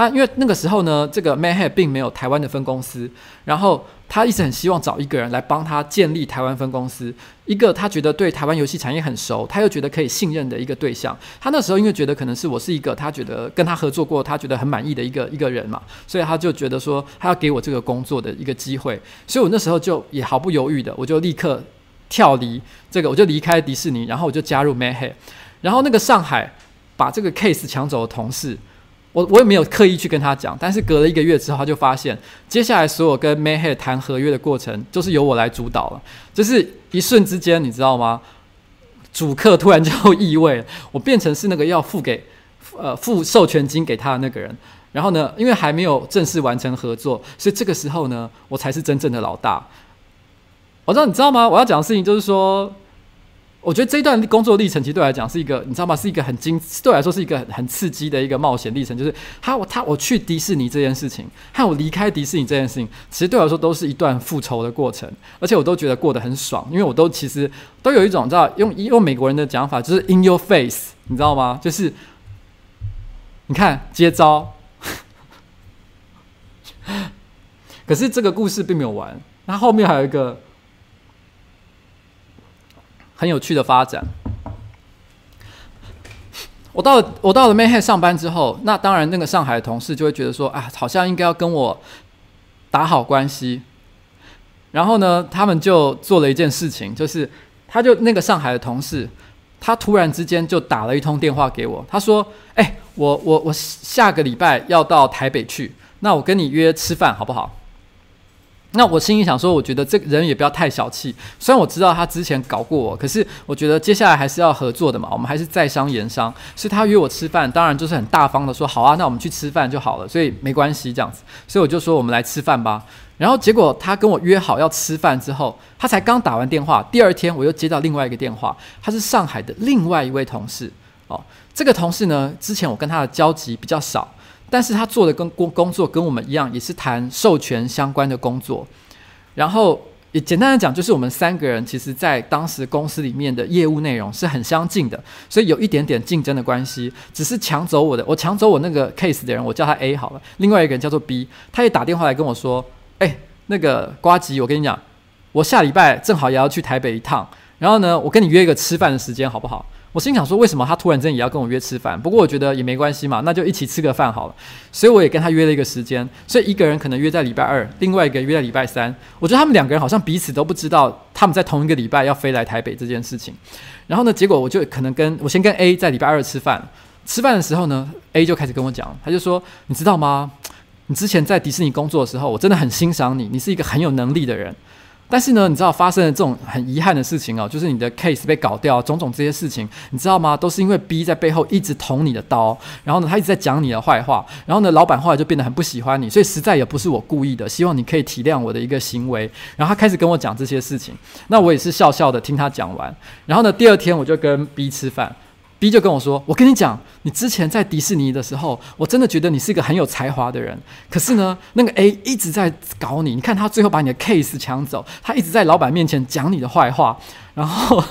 他因为那个时候呢，这个 Mayhead 并没有台湾的分公司，然后他一直很希望找一个人来帮他建立台湾分公司，一个他觉得对台湾游戏产业很熟，他又觉得可以信任的一个对象。他那时候因为觉得可能是我是一个他觉得跟他合作过，他觉得很满意的一个一个人嘛，所以他就觉得说他要给我这个工作的一个机会，所以我那时候就也毫不犹豫的，我就立刻跳离这个，我就离开迪士尼，然后我就加入 Mayhead，然后那个上海把这个 case 抢走的同事。我我也没有刻意去跟他讲，但是隔了一个月之后，他就发现接下来所有跟 Mayhead 谈合约的过程，就是由我来主导了。就是一瞬之间，你知道吗？主客突然就易位了，我变成是那个要付给呃付授权金给他的那个人。然后呢，因为还没有正式完成合作，所以这个时候呢，我才是真正的老大。我知道你知道吗？我要讲的事情就是说。我觉得这段工作历程其实对我来讲是一个，你知道吗？是一个很精，对我来说是一个很很刺激的一个冒险历程。就是他我他我去迪士尼这件事情，还有我离开迪士尼这件事情，其实对我来说都是一段复仇的过程，而且我都觉得过得很爽，因为我都其实都有一种知道用用美国人的讲法，就是 in your face，你知道吗？就是你看接招。可是这个故事并没有完，那后面还有一个。很有趣的发展。我到了，我到了 Mayhead 上班之后，那当然那个上海的同事就会觉得说，啊，好像应该要跟我打好关系。然后呢，他们就做了一件事情，就是他就那个上海的同事，他突然之间就打了一通电话给我，他说：“哎，我我我下个礼拜要到台北去，那我跟你约吃饭好不好？”那我心里想说，我觉得这个人也不要太小气。虽然我知道他之前搞过我，可是我觉得接下来还是要合作的嘛。我们还是在商言商，所以他约我吃饭，当然就是很大方的说好啊，那我们去吃饭就好了，所以没关系这样子。所以我就说我们来吃饭吧。然后结果他跟我约好要吃饭之后，他才刚打完电话，第二天我又接到另外一个电话，他是上海的另外一位同事。哦，这个同事呢，之前我跟他的交集比较少。但是他做的跟工工作跟我们一样，也是谈授权相关的工作。然后也简单的讲，就是我们三个人其实在当时公司里面的业务内容是很相近的，所以有一点点竞争的关系。只是抢走我的，我抢走我那个 case 的人，我叫他 A 好了。另外一个人叫做 B，他也打电话来跟我说：“哎，那个瓜吉，我跟你讲，我下礼拜正好也要去台北一趟，然后呢，我跟你约一个吃饭的时间，好不好？”我心想说，为什么他突然间也要跟我约吃饭？不过我觉得也没关系嘛，那就一起吃个饭好了。所以我也跟他约了一个时间。所以一个人可能约在礼拜二，另外一个约在礼拜三。我觉得他们两个人好像彼此都不知道他们在同一个礼拜要飞来台北这件事情。然后呢，结果我就可能跟我先跟 A 在礼拜二吃饭。吃饭的时候呢，A 就开始跟我讲，他就说：“你知道吗？你之前在迪士尼工作的时候，我真的很欣赏你，你是一个很有能力的人。”但是呢，你知道发生了这种很遗憾的事情哦，就是你的 case 被搞掉，种种这些事情，你知道吗？都是因为 B 在背后一直捅你的刀，然后呢，他一直在讲你的坏话，然后呢，老板后来就变得很不喜欢你，所以实在也不是我故意的，希望你可以体谅我的一个行为。然后他开始跟我讲这些事情，那我也是笑笑的听他讲完。然后呢，第二天我就跟 B 吃饭。B 就跟我说：“我跟你讲，你之前在迪士尼的时候，我真的觉得你是一个很有才华的人。可是呢，那个 A 一直在搞你，你看他最后把你的 case 抢走，他一直在老板面前讲你的坏话。然后，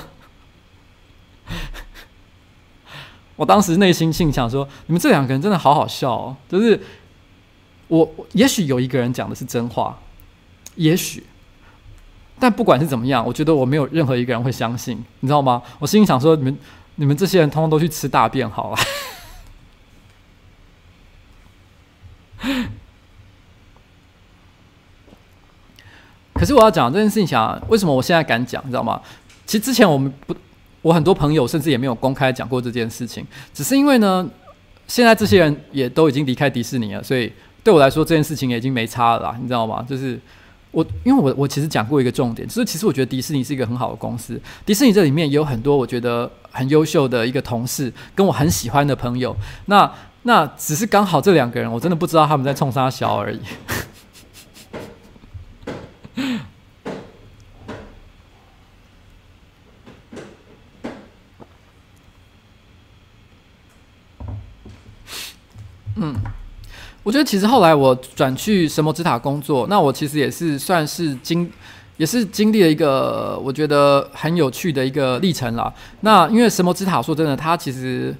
我当时内心心想说：你们这两个人真的好好笑哦。就是我，也许有一个人讲的是真话，也许，但不管是怎么样，我觉得我没有任何一个人会相信，你知道吗？我心里想说，你们。”你们这些人通通都去吃大便好了。可是我要讲这件事情，想为什么我现在敢讲，你知道吗？其实之前我们不，我很多朋友甚至也没有公开讲过这件事情，只是因为呢，现在这些人也都已经离开迪士尼了，所以对我来说这件事情也已经没差了啦，你知道吗？就是我因为我我其实讲过一个重点，就是其实我觉得迪士尼是一个很好的公司，迪士尼这里面也有很多我觉得很优秀的一个同事，跟我很喜欢的朋友，那那只是刚好这两个人，我真的不知道他们在冲三小而已。嗯，我觉得其实后来我转去神魔之塔工作，那我其实也是算是经，也是经历了一个我觉得很有趣的一个历程了。那因为神魔之塔说真的，它其实。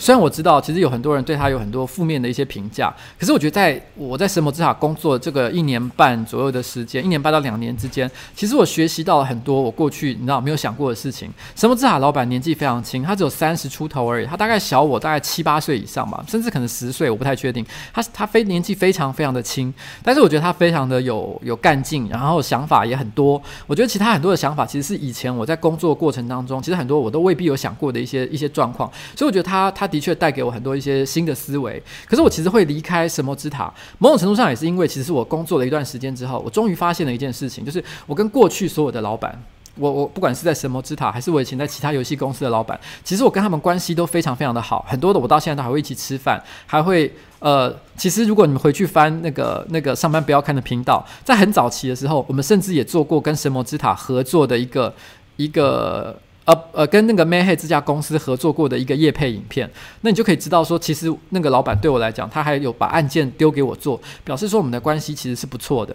虽然我知道，其实有很多人对他有很多负面的一些评价，可是我觉得，在我在神魔之塔工作这个一年半左右的时间，一年半到两年之间，其实我学习到了很多我过去你知道没有想过的事情。神魔之塔老板年纪非常轻，他只有三十出头而已，他大概小我大概七八岁以上吧，甚至可能十岁，我不太确定。他他非年纪非常非常的轻，但是我觉得他非常的有有干劲，然后想法也很多。我觉得其他很多的想法，其实是以前我在工作过程当中，其实很多我都未必有想过的一些一些状况。所以我觉得他他。的确带给我很多一些新的思维，可是我其实会离开神魔之塔，某种程度上也是因为，其实我工作了一段时间之后，我终于发现了一件事情，就是我跟过去所有的老板，我我不管是在神魔之塔，还是我以前在其他游戏公司的老板，其实我跟他们关系都非常非常的好，很多的我到现在都还会一起吃饭，还会呃，其实如果你们回去翻那个那个上班不要看的频道，在很早期的时候，我们甚至也做过跟神魔之塔合作的一个一个。呃呃，跟那个 m a y h e a d 这家公司合作过的一个业配影片，那你就可以知道说，其实那个老板对我来讲，他还有把案件丢给我做，表示说我们的关系其实是不错的。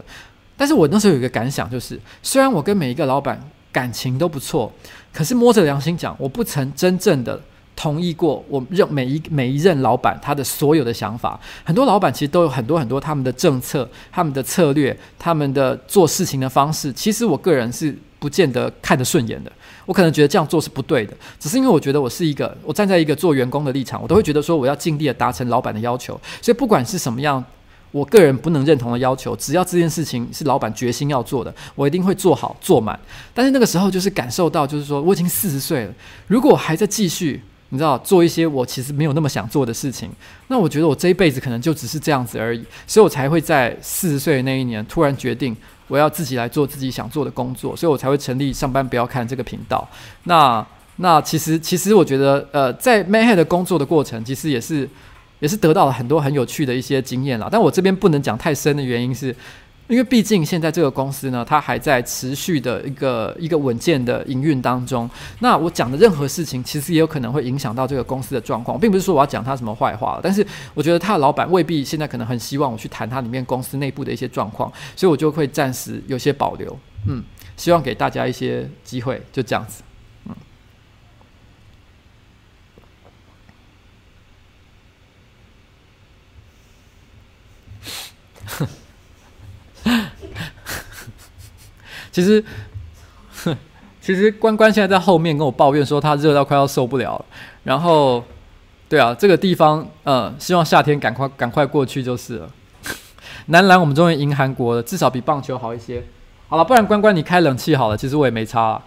但是我那时候有一个感想，就是虽然我跟每一个老板感情都不错，可是摸着良心讲，我不曾真正的同意过我任每一每一任老板他的所有的想法。很多老板其实都有很多很多他们的政策、他们的策略、他们的做事情的方式，其实我个人是不见得看得顺眼的。我可能觉得这样做是不对的，只是因为我觉得我是一个，我站在一个做员工的立场，我都会觉得说我要尽力的达成老板的要求，所以不管是什么样，我个人不能认同的要求，只要这件事情是老板决心要做的，我一定会做好做满。但是那个时候就是感受到，就是说我已经四十岁了，如果我还在继续，你知道做一些我其实没有那么想做的事情，那我觉得我这一辈子可能就只是这样子而已，所以我才会在四十岁那一年突然决定。我要自己来做自己想做的工作，所以我才会成立上班不要看这个频道。那那其实其实我觉得，呃，在 Manhead 工作的过程，其实也是也是得到了很多很有趣的一些经验啦。但我这边不能讲太深的原因是。因为毕竟现在这个公司呢，它还在持续的一个一个稳健的营运当中。那我讲的任何事情，其实也有可能会影响到这个公司的状况，并不是说我要讲他什么坏话。但是我觉得他的老板未必现在可能很希望我去谈他里面公司内部的一些状况，所以我就会暂时有些保留。嗯，希望给大家一些机会，就这样子。嗯。其实，其实关关现在在后面跟我抱怨说他热到快要受不了了。然后，对啊，这个地方，嗯，希望夏天赶快赶快过去就是了。男篮我们终于赢韩国了，至少比棒球好一些。好了，不然关关你开冷气好了，其实我也没差啊。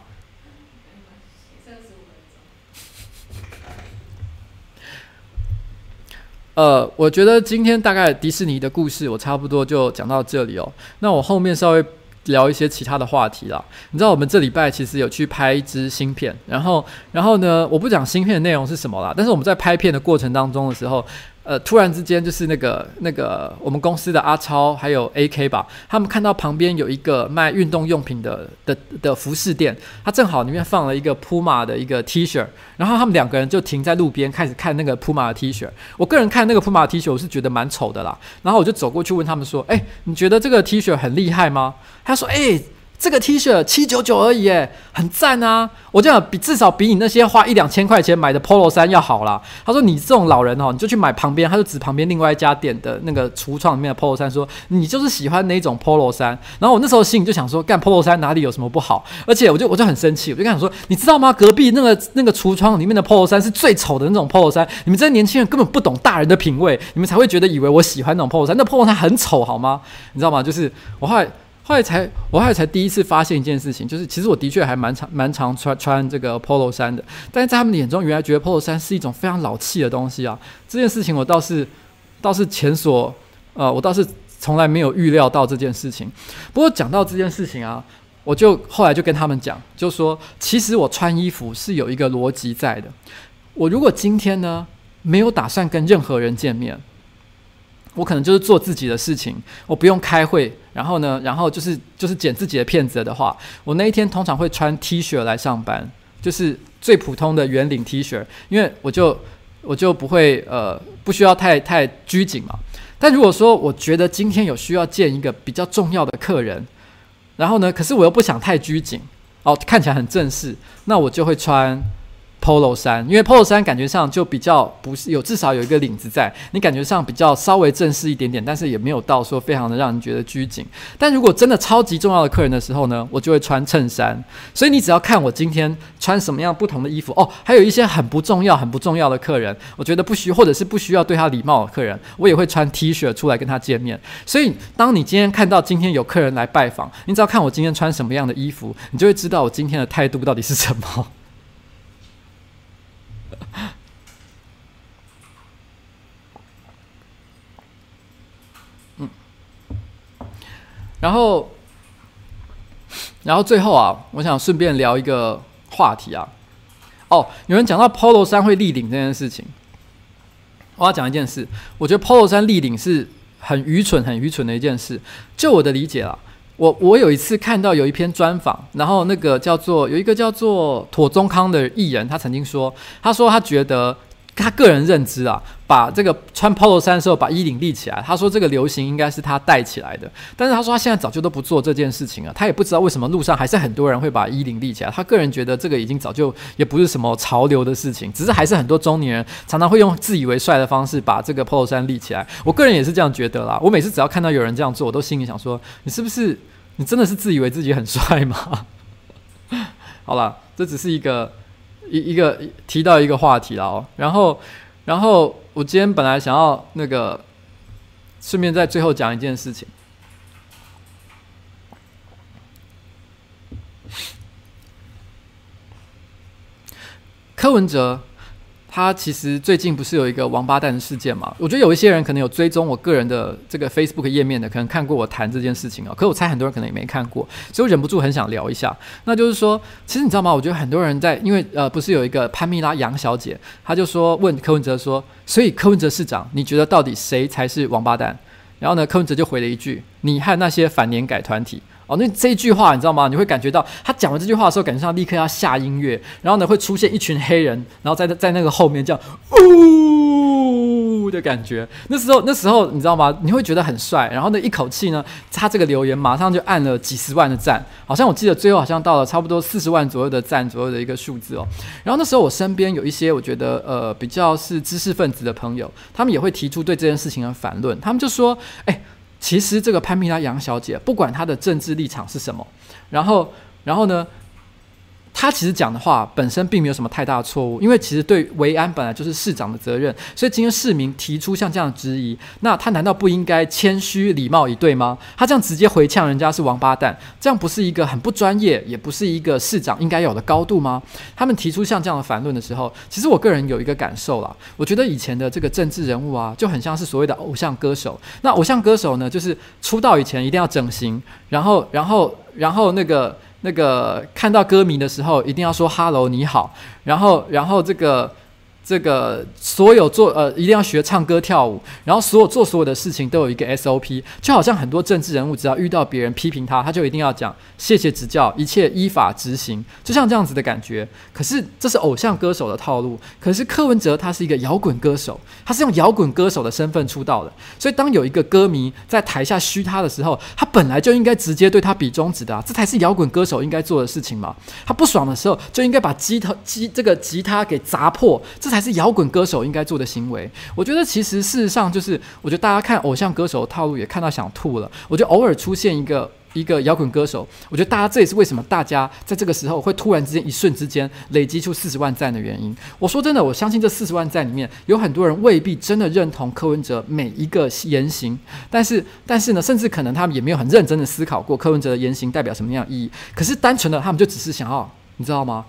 呃，我觉得今天大概迪士尼的故事我差不多就讲到这里哦。那我后面稍微。聊一些其他的话题啦。你知道我们这礼拜其实有去拍一支新片，然后，然后呢，我不讲新片的内容是什么啦，但是我们在拍片的过程当中的时候。呃，突然之间就是那个那个我们公司的阿超还有 AK 吧，他们看到旁边有一个卖运动用品的的的服饰店，他正好里面放了一个 Puma 的一个 T 恤，然后他们两个人就停在路边开始看那个 Puma 的 T 恤。我个人看那个 Puma 的 T 恤，我是觉得蛮丑的啦。然后我就走过去问他们说：“哎，你觉得这个 T 恤很厉害吗？”他说：“哎。”这个 T 恤七九九而已，诶，很赞啊！我这样比至少比你那些花一两千块钱买的 Polo 衫要好啦。他说：“你这种老人哦，你就去买旁边，他就指旁边另外一家店的那个橱窗里面的 Polo 衫，说你就是喜欢那种 Polo 衫。”然后我那时候心里就想说：“干 Polo 衫哪里有什么不好？”而且我就我就很生气，我就跟他说：“你知道吗？隔壁那个那个橱窗里面的 Polo 衫是最丑的那种 Polo 衫。你们这些年轻人根本不懂大人的品味，你们才会觉得以为我喜欢那种 Polo 衫。那 Polo 衫很丑好吗？你知道吗？就是我后来。”后来才我后来才第一次发现一件事情，就是其实我的确还蛮常蛮常穿穿这个 Polo 衫的，但是在他们眼中，原来觉得 Polo 衫是一种非常老气的东西啊。这件事情我倒是倒是前所呃，我倒是从来没有预料到这件事情。不过讲到这件事情啊，我就后来就跟他们讲，就说其实我穿衣服是有一个逻辑在的。我如果今天呢没有打算跟任何人见面。我可能就是做自己的事情，我不用开会，然后呢，然后就是就是剪自己的片子的话，我那一天通常会穿 T 恤来上班，就是最普通的圆领 T 恤，因为我就我就不会呃不需要太太拘谨嘛。但如果说我觉得今天有需要见一个比较重要的客人，然后呢，可是我又不想太拘谨哦，看起来很正式，那我就会穿。Polo 衫，因为 Polo 衫感觉上就比较不是有，至少有一个领子在，你感觉上比较稍微正式一点点，但是也没有到说非常的让人觉得拘谨。但如果真的超级重要的客人的时候呢，我就会穿衬衫。所以你只要看我今天穿什么样不同的衣服哦，还有一些很不重要、很不重要的客人，我觉得不需或者是不需要对他礼貌的客人，我也会穿 T 恤出来跟他见面。所以当你今天看到今天有客人来拜访，你只要看我今天穿什么样的衣服，你就会知道我今天的态度到底是什么。然后，然后最后啊，我想顺便聊一个话题啊。哦，有人讲到 Polo 衫会立领这件事情，我要讲一件事。我觉得 Polo 衫立领是很愚蠢、很愚蠢的一件事。就我的理解啊。我我有一次看到有一篇专访，然后那个叫做有一个叫做妥宗康的艺人，他曾经说，他说他觉得他个人认知啊，把这个穿 Polo 衫的时候把衣领立起来，他说这个流行应该是他带起来的，但是他说他现在早就都不做这件事情了，他也不知道为什么路上还是很多人会把衣领立起来，他个人觉得这个已经早就也不是什么潮流的事情，只是还是很多中年人常常会用自以为帅的方式把这个 Polo 衫立起来，我个人也是这样觉得啦，我每次只要看到有人这样做，我都心里想说，你是不是？你真的是自以为自己很帅吗？好了，这只是一个一一个提到一个话题了哦。然后，然后我今天本来想要那个顺便在最后讲一件事情。柯文哲。他其实最近不是有一个王八蛋的事件嘛？我觉得有一些人可能有追踪我个人的这个 Facebook 页面的，可能看过我谈这件事情啊。可我猜很多人可能也没看过，所以我忍不住很想聊一下。那就是说，其实你知道吗？我觉得很多人在，因为呃，不是有一个潘蜜拉杨小姐，她就说问柯文哲说，所以柯文哲市长，你觉得到底谁才是王八蛋？然后呢，柯文哲就回了一句：你和那些反年改团体。哦，那这句话你知道吗？你会感觉到他讲完这句话的时候，感觉上立刻要下音乐，然后呢会出现一群黑人，然后在在那个后面这样呜的感觉。那时候那时候你知道吗？你会觉得很帅，然后那一口气呢，他这个留言马上就按了几十万的赞，好像我记得最后好像到了差不多四十万左右的赞左右的一个数字哦。然后那时候我身边有一些我觉得呃比较是知识分子的朋友，他们也会提出对这件事情的反论，他们就说，哎。其实这个潘蜜拉杨小姐，不管她的政治立场是什么，然后，然后呢，他其实讲的话本身并没有什么太大的错误，因为其实对维安本来就是市长的责任，所以今天市民提出像这样的质疑，那他难道不应该谦虚礼貌以对吗？他这样直接回呛人家是王八蛋，这样不是一个很不专业，也不是一个市长应该有的高度吗？他们提出像这样的反论的时候，其实我个人有一个感受啦，我觉得以前的这个政治人物啊，就很像是所谓的偶像歌手。那偶像歌手呢，就是出道以前一定要整形，然后，然后，然后那个。那个看到歌迷的时候，一定要说 “hello，你好”，然后，然后这个。这个所有做呃一定要学唱歌跳舞，然后所有做所有的事情都有一个 SOP，就好像很多政治人物只要遇到别人批评他，他就一定要讲谢谢指教，一切依法执行，就像这样子的感觉。可是这是偶像歌手的套路，可是柯文哲他是一个摇滚歌手，他是用摇滚歌手的身份出道的，所以当有一个歌迷在台下嘘他的时候，他本来就应该直接对他比中指的啊，这才是摇滚歌手应该做的事情嘛。他不爽的时候就应该把吉他吉这个吉他给砸破，这才。还是摇滚歌手应该做的行为。我觉得其实事实上就是，我觉得大家看偶像歌手的套路也看到想吐了。我觉得偶尔出现一个一个摇滚歌手，我觉得大家这也是为什么大家在这个时候会突然之间一瞬之间累积出四十万赞的原因。我说真的，我相信这四十万赞里面有很多人未必真的认同柯文哲每一个言行，但是但是呢，甚至可能他们也没有很认真的思考过柯文哲的言行代表什么样意义。可是单纯的他们就只是想要，你知道吗？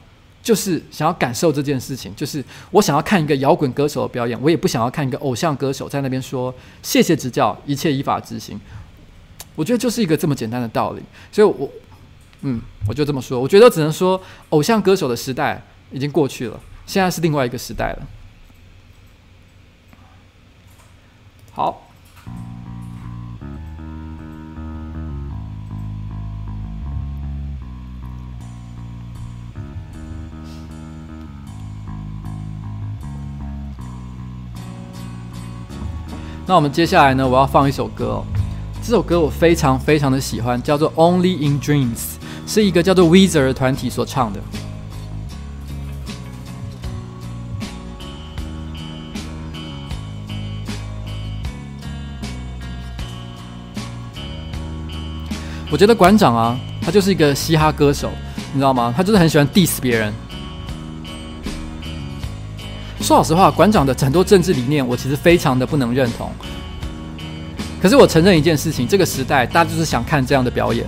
就是想要感受这件事情，就是我想要看一个摇滚歌手的表演，我也不想要看一个偶像歌手在那边说谢谢指教，一切依法执行。我觉得就是一个这么简单的道理，所以我，嗯，我就这么说。我觉得只能说，偶像歌手的时代已经过去了，现在是另外一个时代了。好。那我们接下来呢？我要放一首歌哦。这首歌我非常非常的喜欢，叫做《Only in Dreams》，是一个叫做 Weezer 的团体所唱的。我觉得馆长啊，他就是一个嘻哈歌手，你知道吗？他就是很喜欢 diss 别人。说老实话，馆长的很多政治理念，我其实非常的不能认同。可是我承认一件事情，这个时代大家就是想看这样的表演。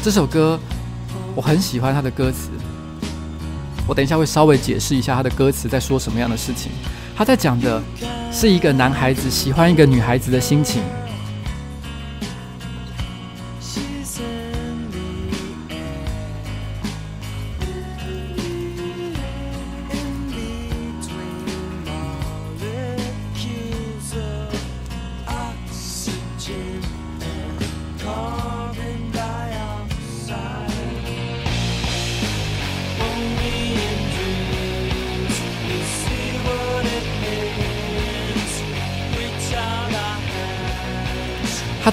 这首歌我很喜欢它的歌词。我等一下会稍微解释一下他的歌词在说什么样的事情。他在讲的是一个男孩子喜欢一个女孩子的心情。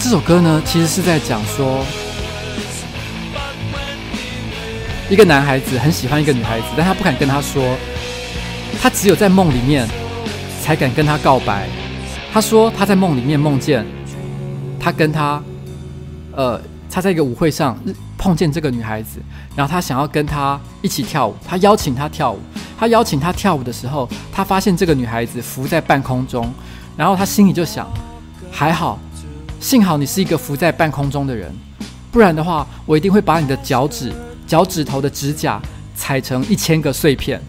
这首歌呢，其实是在讲说，一个男孩子很喜欢一个女孩子，但他不敢跟她说，他只有在梦里面才敢跟她告白。他说他在梦里面梦见他跟她，呃，他在一个舞会上碰见这个女孩子，然后他想要跟她一起跳舞，他邀请她跳舞。他邀请她跳舞的时候，他发现这个女孩子浮在半空中，然后他心里就想，还好。幸好你是一个浮在半空中的人，不然的话，我一定会把你的脚趾、脚趾头的指甲踩成一千个碎片。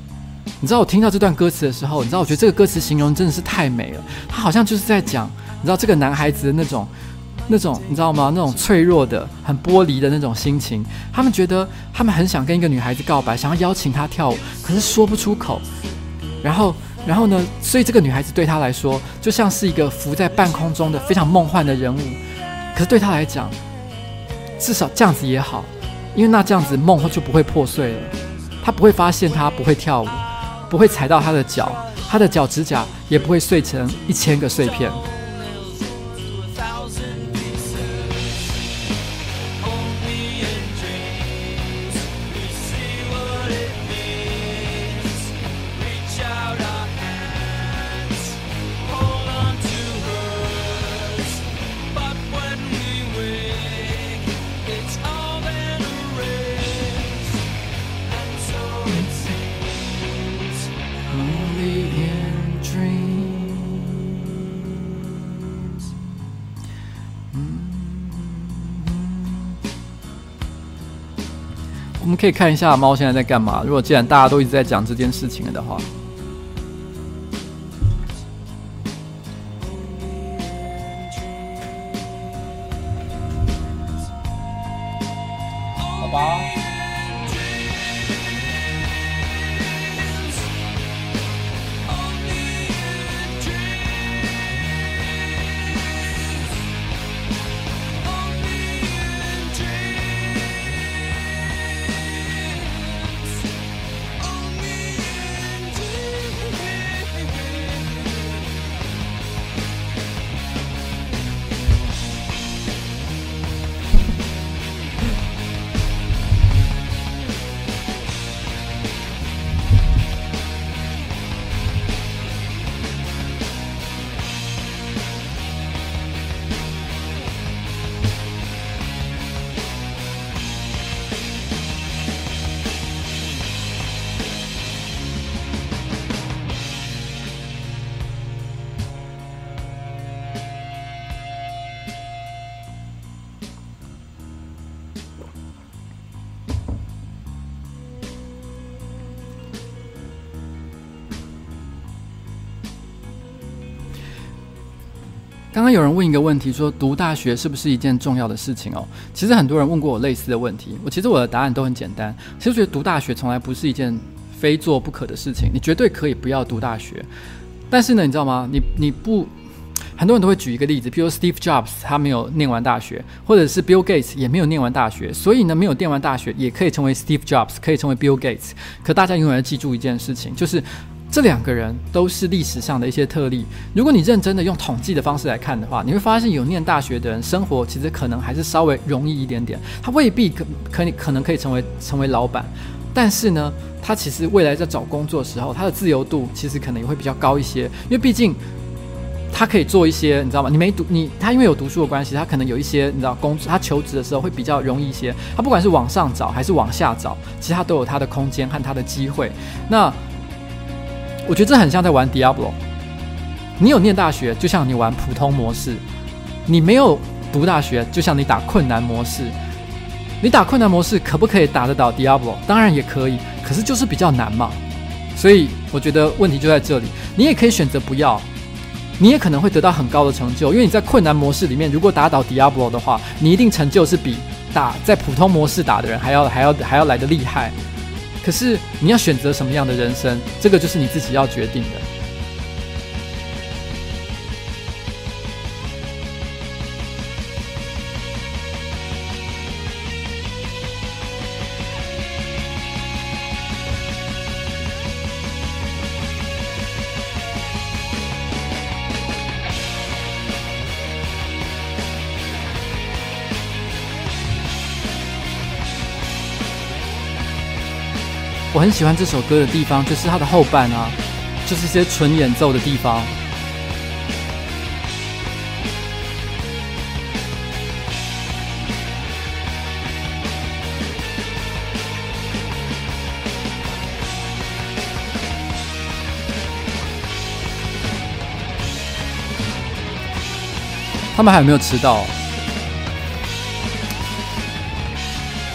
你知道我听到这段歌词的时候，你知道我觉得这个歌词形容真的是太美了。他好像就是在讲，你知道这个男孩子的那种、那种，你知道吗？那种脆弱的、很玻璃的那种心情。他们觉得他们很想跟一个女孩子告白，想要邀请她跳舞，可是说不出口。然后。然后呢，所以这个女孩子对他来说就像是一个浮在半空中的非常梦幻的人物。可是对他来讲，至少这样子也好，因为那这样子梦就不会破碎了。他不会发现他不会跳舞，不会踩到他的脚，他的脚指甲也不会碎成一千个碎片。可以看一下猫现在在干嘛。如果既然大家都一直在讲这件事情了的话。刚刚有人问一个问题，说读大学是不是一件重要的事情哦？其实很多人问过我类似的问题，我其实我的答案都很简单。其实觉得读大学从来不是一件非做不可的事情，你绝对可以不要读大学。但是呢，你知道吗？你你不，很多人都会举一个例子，比如 Steve Jobs 他没有念完大学，或者是 Bill Gates 也没有念完大学，所以呢，没有念完大学也可以成为 Steve Jobs，可以成为 Bill Gates。可大家永远要记住一件事情，就是。这两个人都是历史上的一些特例。如果你认真的用统计的方式来看的话，你会发现有念大学的人，生活其实可能还是稍微容易一点点。他未必可可你可能可以成为成为老板，但是呢，他其实未来在找工作的时候，他的自由度其实可能也会比较高一些。因为毕竟他可以做一些，你知道吗？你没读你他因为有读书的关系，他可能有一些你知道工作，他求职的时候会比较容易一些。他不管是往上找还是往下找，其实他都有他的空间和他的机会。那。我觉得这很像在玩 Diablo。你有念大学，就像你玩普通模式；你没有读大学，就像你打困难模式。你打困难模式可不可以打得倒 Diablo？当然也可以，可是就是比较难嘛。所以我觉得问题就在这里。你也可以选择不要，你也可能会得到很高的成就，因为你在困难模式里面，如果打倒 Diablo 的话，你一定成就是比打在普通模式打的人还要还要还要来得厉害。可是你要选择什么样的人生，这个就是你自己要决定的。很喜欢这首歌的地方，就是它的后半啊，就是一些纯演奏的地方。他们还有没有迟到？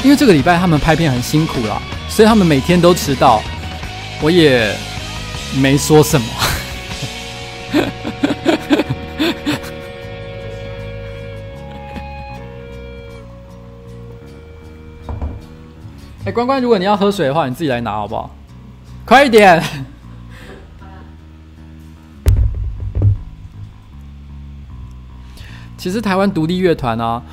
因为这个礼拜他们拍片很辛苦啦。所以他们每天都迟到，我也没说什么。哎，关关，如果你要喝水的话，你自己来拿好不好？快一点！其实台湾独立乐团啊。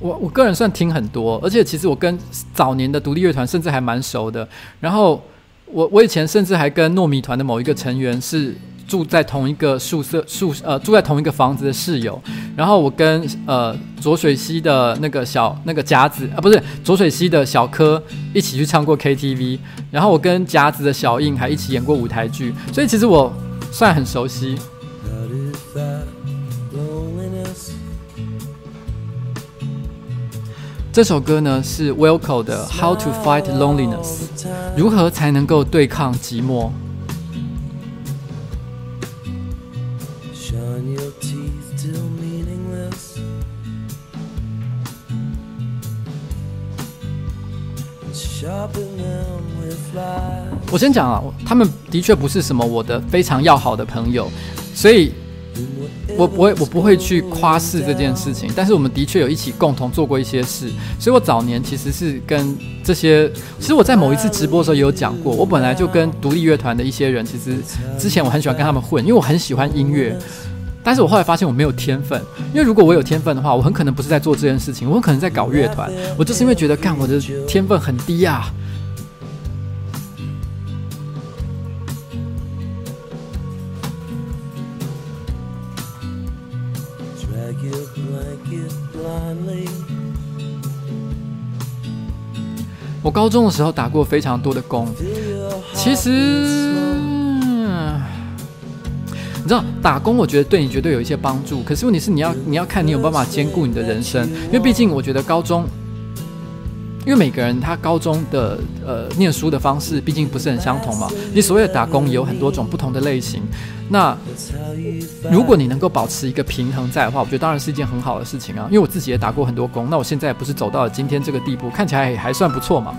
我我个人算听很多，而且其实我跟早年的独立乐团甚至还蛮熟的。然后我我以前甚至还跟糯米团的某一个成员是住在同一个宿舍宿呃住在同一个房子的室友。然后我跟呃浊水溪的那个小那个夹子啊不是浊水溪的小柯一起去唱过 KTV。然后我跟夹子的小印还一起演过舞台剧，所以其实我算很熟悉。这首歌呢是 Wilco 的《How to Fight Loneliness》，如何才能够对抗寂寞？我先讲啊，他们的确不是什么我的非常要好的朋友，所以。我不会，我不会去夸饰这件事情，但是我们的确有一起共同做过一些事，所以我早年其实是跟这些，其实我在某一次直播的时候也有讲过，我本来就跟独立乐团的一些人，其实之前我很喜欢跟他们混，因为我很喜欢音乐，但是我后来发现我没有天分，因为如果我有天分的话，我很可能不是在做这件事情，我很可能在搞乐团，我就是因为觉得干我的天分很低啊。我高中的时候打过非常多的工，其实你知道打工，我觉得对你绝对有一些帮助。可是问题是，你要你要看你有办法兼顾你的人生，因为毕竟我觉得高中，因为每个人他高中的呃念书的方式毕竟不是很相同嘛。你所谓的打工也有很多种不同的类型。那如果你能够保持一个平衡在的话，我觉得当然是一件很好的事情啊。因为我自己也打过很多工，那我现在不是走到了今天这个地步，看起来也还算不错嘛。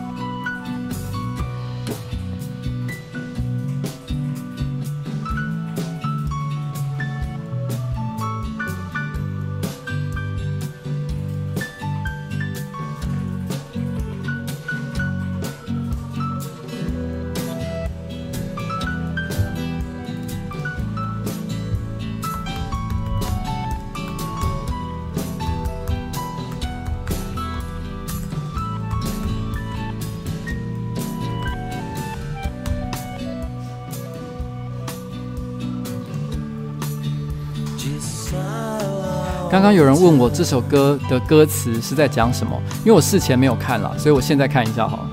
刚刚有人问我这首歌的歌词是在讲什么，因为我事前没有看了，所以我现在看一下好了。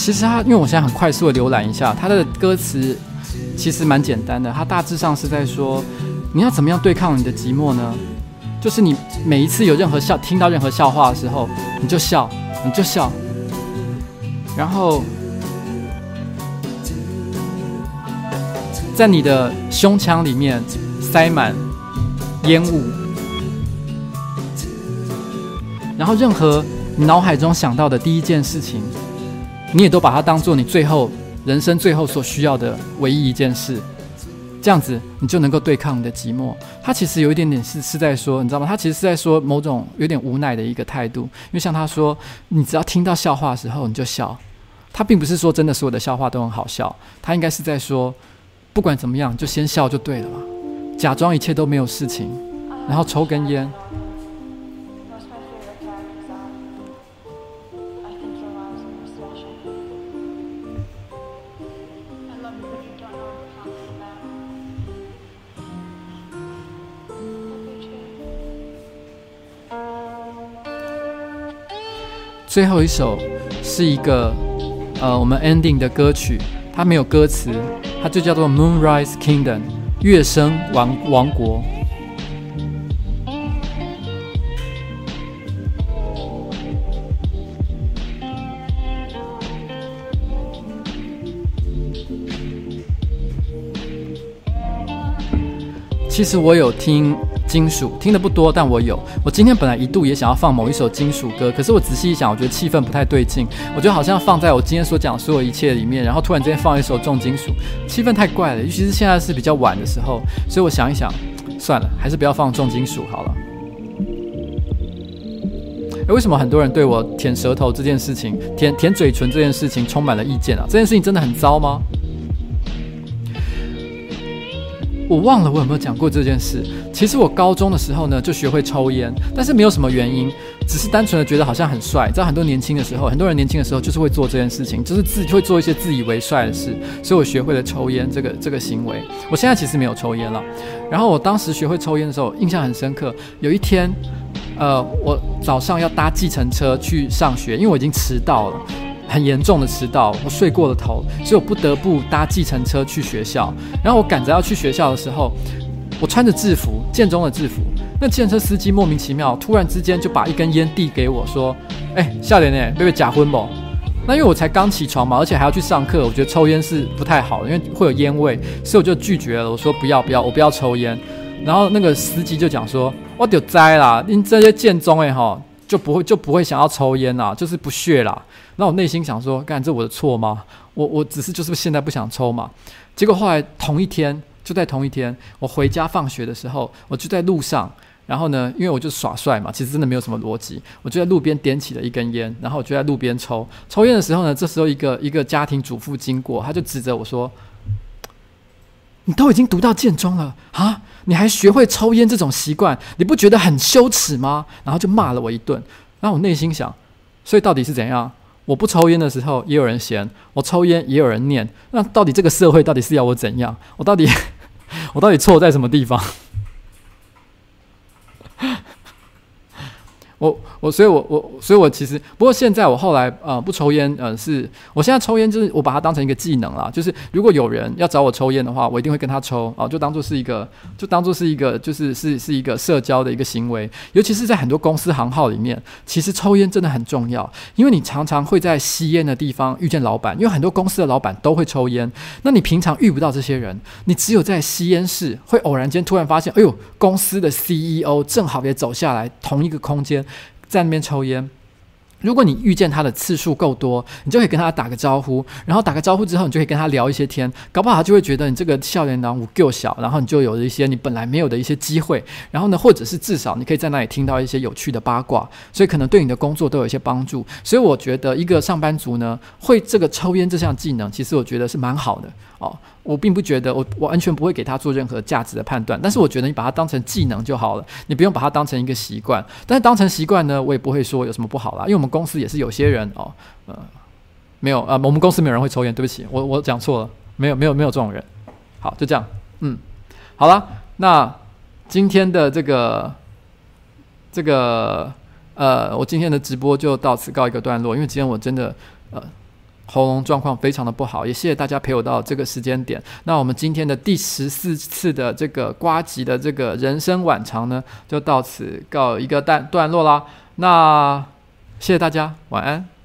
其实他，因为我现在很快速的浏览一下他的歌词，其实蛮简单的。他大致上是在说，你要怎么样对抗你的寂寞呢？就是你每一次有任何笑，听到任何笑话的时候，你就笑，你就笑，然后在你的胸腔里面塞满烟雾，然后任何你脑海中想到的第一件事情。你也都把它当做你最后人生最后所需要的唯一一件事，这样子你就能够对抗你的寂寞。他其实有一点点是是在说，你知道吗？他其实是在说某种有点无奈的一个态度。因为像他说，你只要听到笑话的时候你就笑。他并不是说真的所有的笑话都很好笑，他应该是在说，不管怎么样就先笑就对了嘛，假装一切都没有事情，然后抽根烟。最后一首是一个呃，我们 ending 的歌曲，它没有歌词，它就叫做《Moonrise Kingdom》月升王王国。其实我有听。金属听的不多，但我有。我今天本来一度也想要放某一首金属歌，可是我仔细一想，我觉得气氛不太对劲。我觉得好像放在我今天所讲所有一切里面，然后突然之间放一首重金属，气氛太怪了。尤其是现在是比较晚的时候，所以我想一想，算了，还是不要放重金属好了。诶，为什么很多人对我舔舌头这件事情、舔舔嘴唇这件事情充满了意见啊？这件事情真的很糟吗？我忘了我有没有讲过这件事。其实我高中的时候呢，就学会抽烟，但是没有什么原因，只是单纯的觉得好像很帅。在很多年轻的时候，很多人年轻的时候就是会做这件事情，就是自己会做一些自以为帅的事。所以我学会了抽烟这个这个行为。我现在其实没有抽烟了。然后我当时学会抽烟的时候，印象很深刻。有一天，呃，我早上要搭计程车去上学，因为我已经迟到了。很严重的迟到，我睡过了头，所以我不得不搭计程车去学校。然后我赶着要去学校的时候，我穿着制服，建中的制服。那计程车司机莫名其妙，突然之间就把一根烟递给我，说：“哎、欸，少年呢，被被假婚不？”那因为我才刚起床嘛，而且还要去上课，我觉得抽烟是不太好的，因为会有烟味，所以我就拒绝了。我说：“不要不要，我不要抽烟。”然后那个司机就讲说：“我就知啦，你这些建中诶哈，就不会就不会想要抽烟啦，就是不屑啦。”那我内心想说，干，这我的错吗？我我只是就是现在不想抽嘛。结果后来同一天，就在同一天，我回家放学的时候，我就在路上，然后呢，因为我就耍帅嘛，其实真的没有什么逻辑，我就在路边点起了一根烟，然后我就在路边抽。抽烟的时候呢，这时候一个一个家庭主妇经过，他就指着我说：“你都已经读到建中了啊，你还学会抽烟这种习惯，你不觉得很羞耻吗？”然后就骂了我一顿。然后我内心想，所以到底是怎样？我不抽烟的时候，也有人嫌；我抽烟，也有人念。那到底这个社会到底是要我怎样？我到底，我到底错在什么地方？我我所以我我所以我其实不过现在我后来呃不抽烟呃是我现在抽烟就是我把它当成一个技能啦，就是如果有人要找我抽烟的话，我一定会跟他抽啊，就当做是一个就当做是一个就是是是一个社交的一个行为，尤其是在很多公司行号里面，其实抽烟真的很重要，因为你常常会在吸烟的地方遇见老板，因为很多公司的老板都会抽烟，那你平常遇不到这些人，你只有在吸烟室会偶然间突然发现，哎呦，公司的 CEO 正好也走下来同一个空间。在那边抽烟，如果你遇见他的次数够多，你就可以跟他打个招呼，然后打个招呼之后，你就可以跟他聊一些天，搞不好他就会觉得你这个少年郎我够小，然后你就有了一些你本来没有的一些机会，然后呢，或者是至少你可以在那里听到一些有趣的八卦，所以可能对你的工作都有一些帮助。所以我觉得一个上班族呢，会这个抽烟这项技能，其实我觉得是蛮好的。哦。我并不觉得我我完全不会给他做任何价值的判断，但是我觉得你把它当成技能就好了，你不用把它当成一个习惯。但是当成习惯呢，我也不会说有什么不好啦，因为我们公司也是有些人哦，呃，没有啊，我们公司没有人会抽烟，对不起，我我讲错了，没有没有没有这种人。好，就这样，嗯，好了，那今天的这个这个呃，我今天的直播就到此告一个段落，因为今天我真的呃。喉咙状况非常的不好，也谢谢大家陪我到这个时间点。那我们今天的第十四次的这个瓜吉的这个人生晚长呢，就到此告一个段段落啦。那谢谢大家，晚安。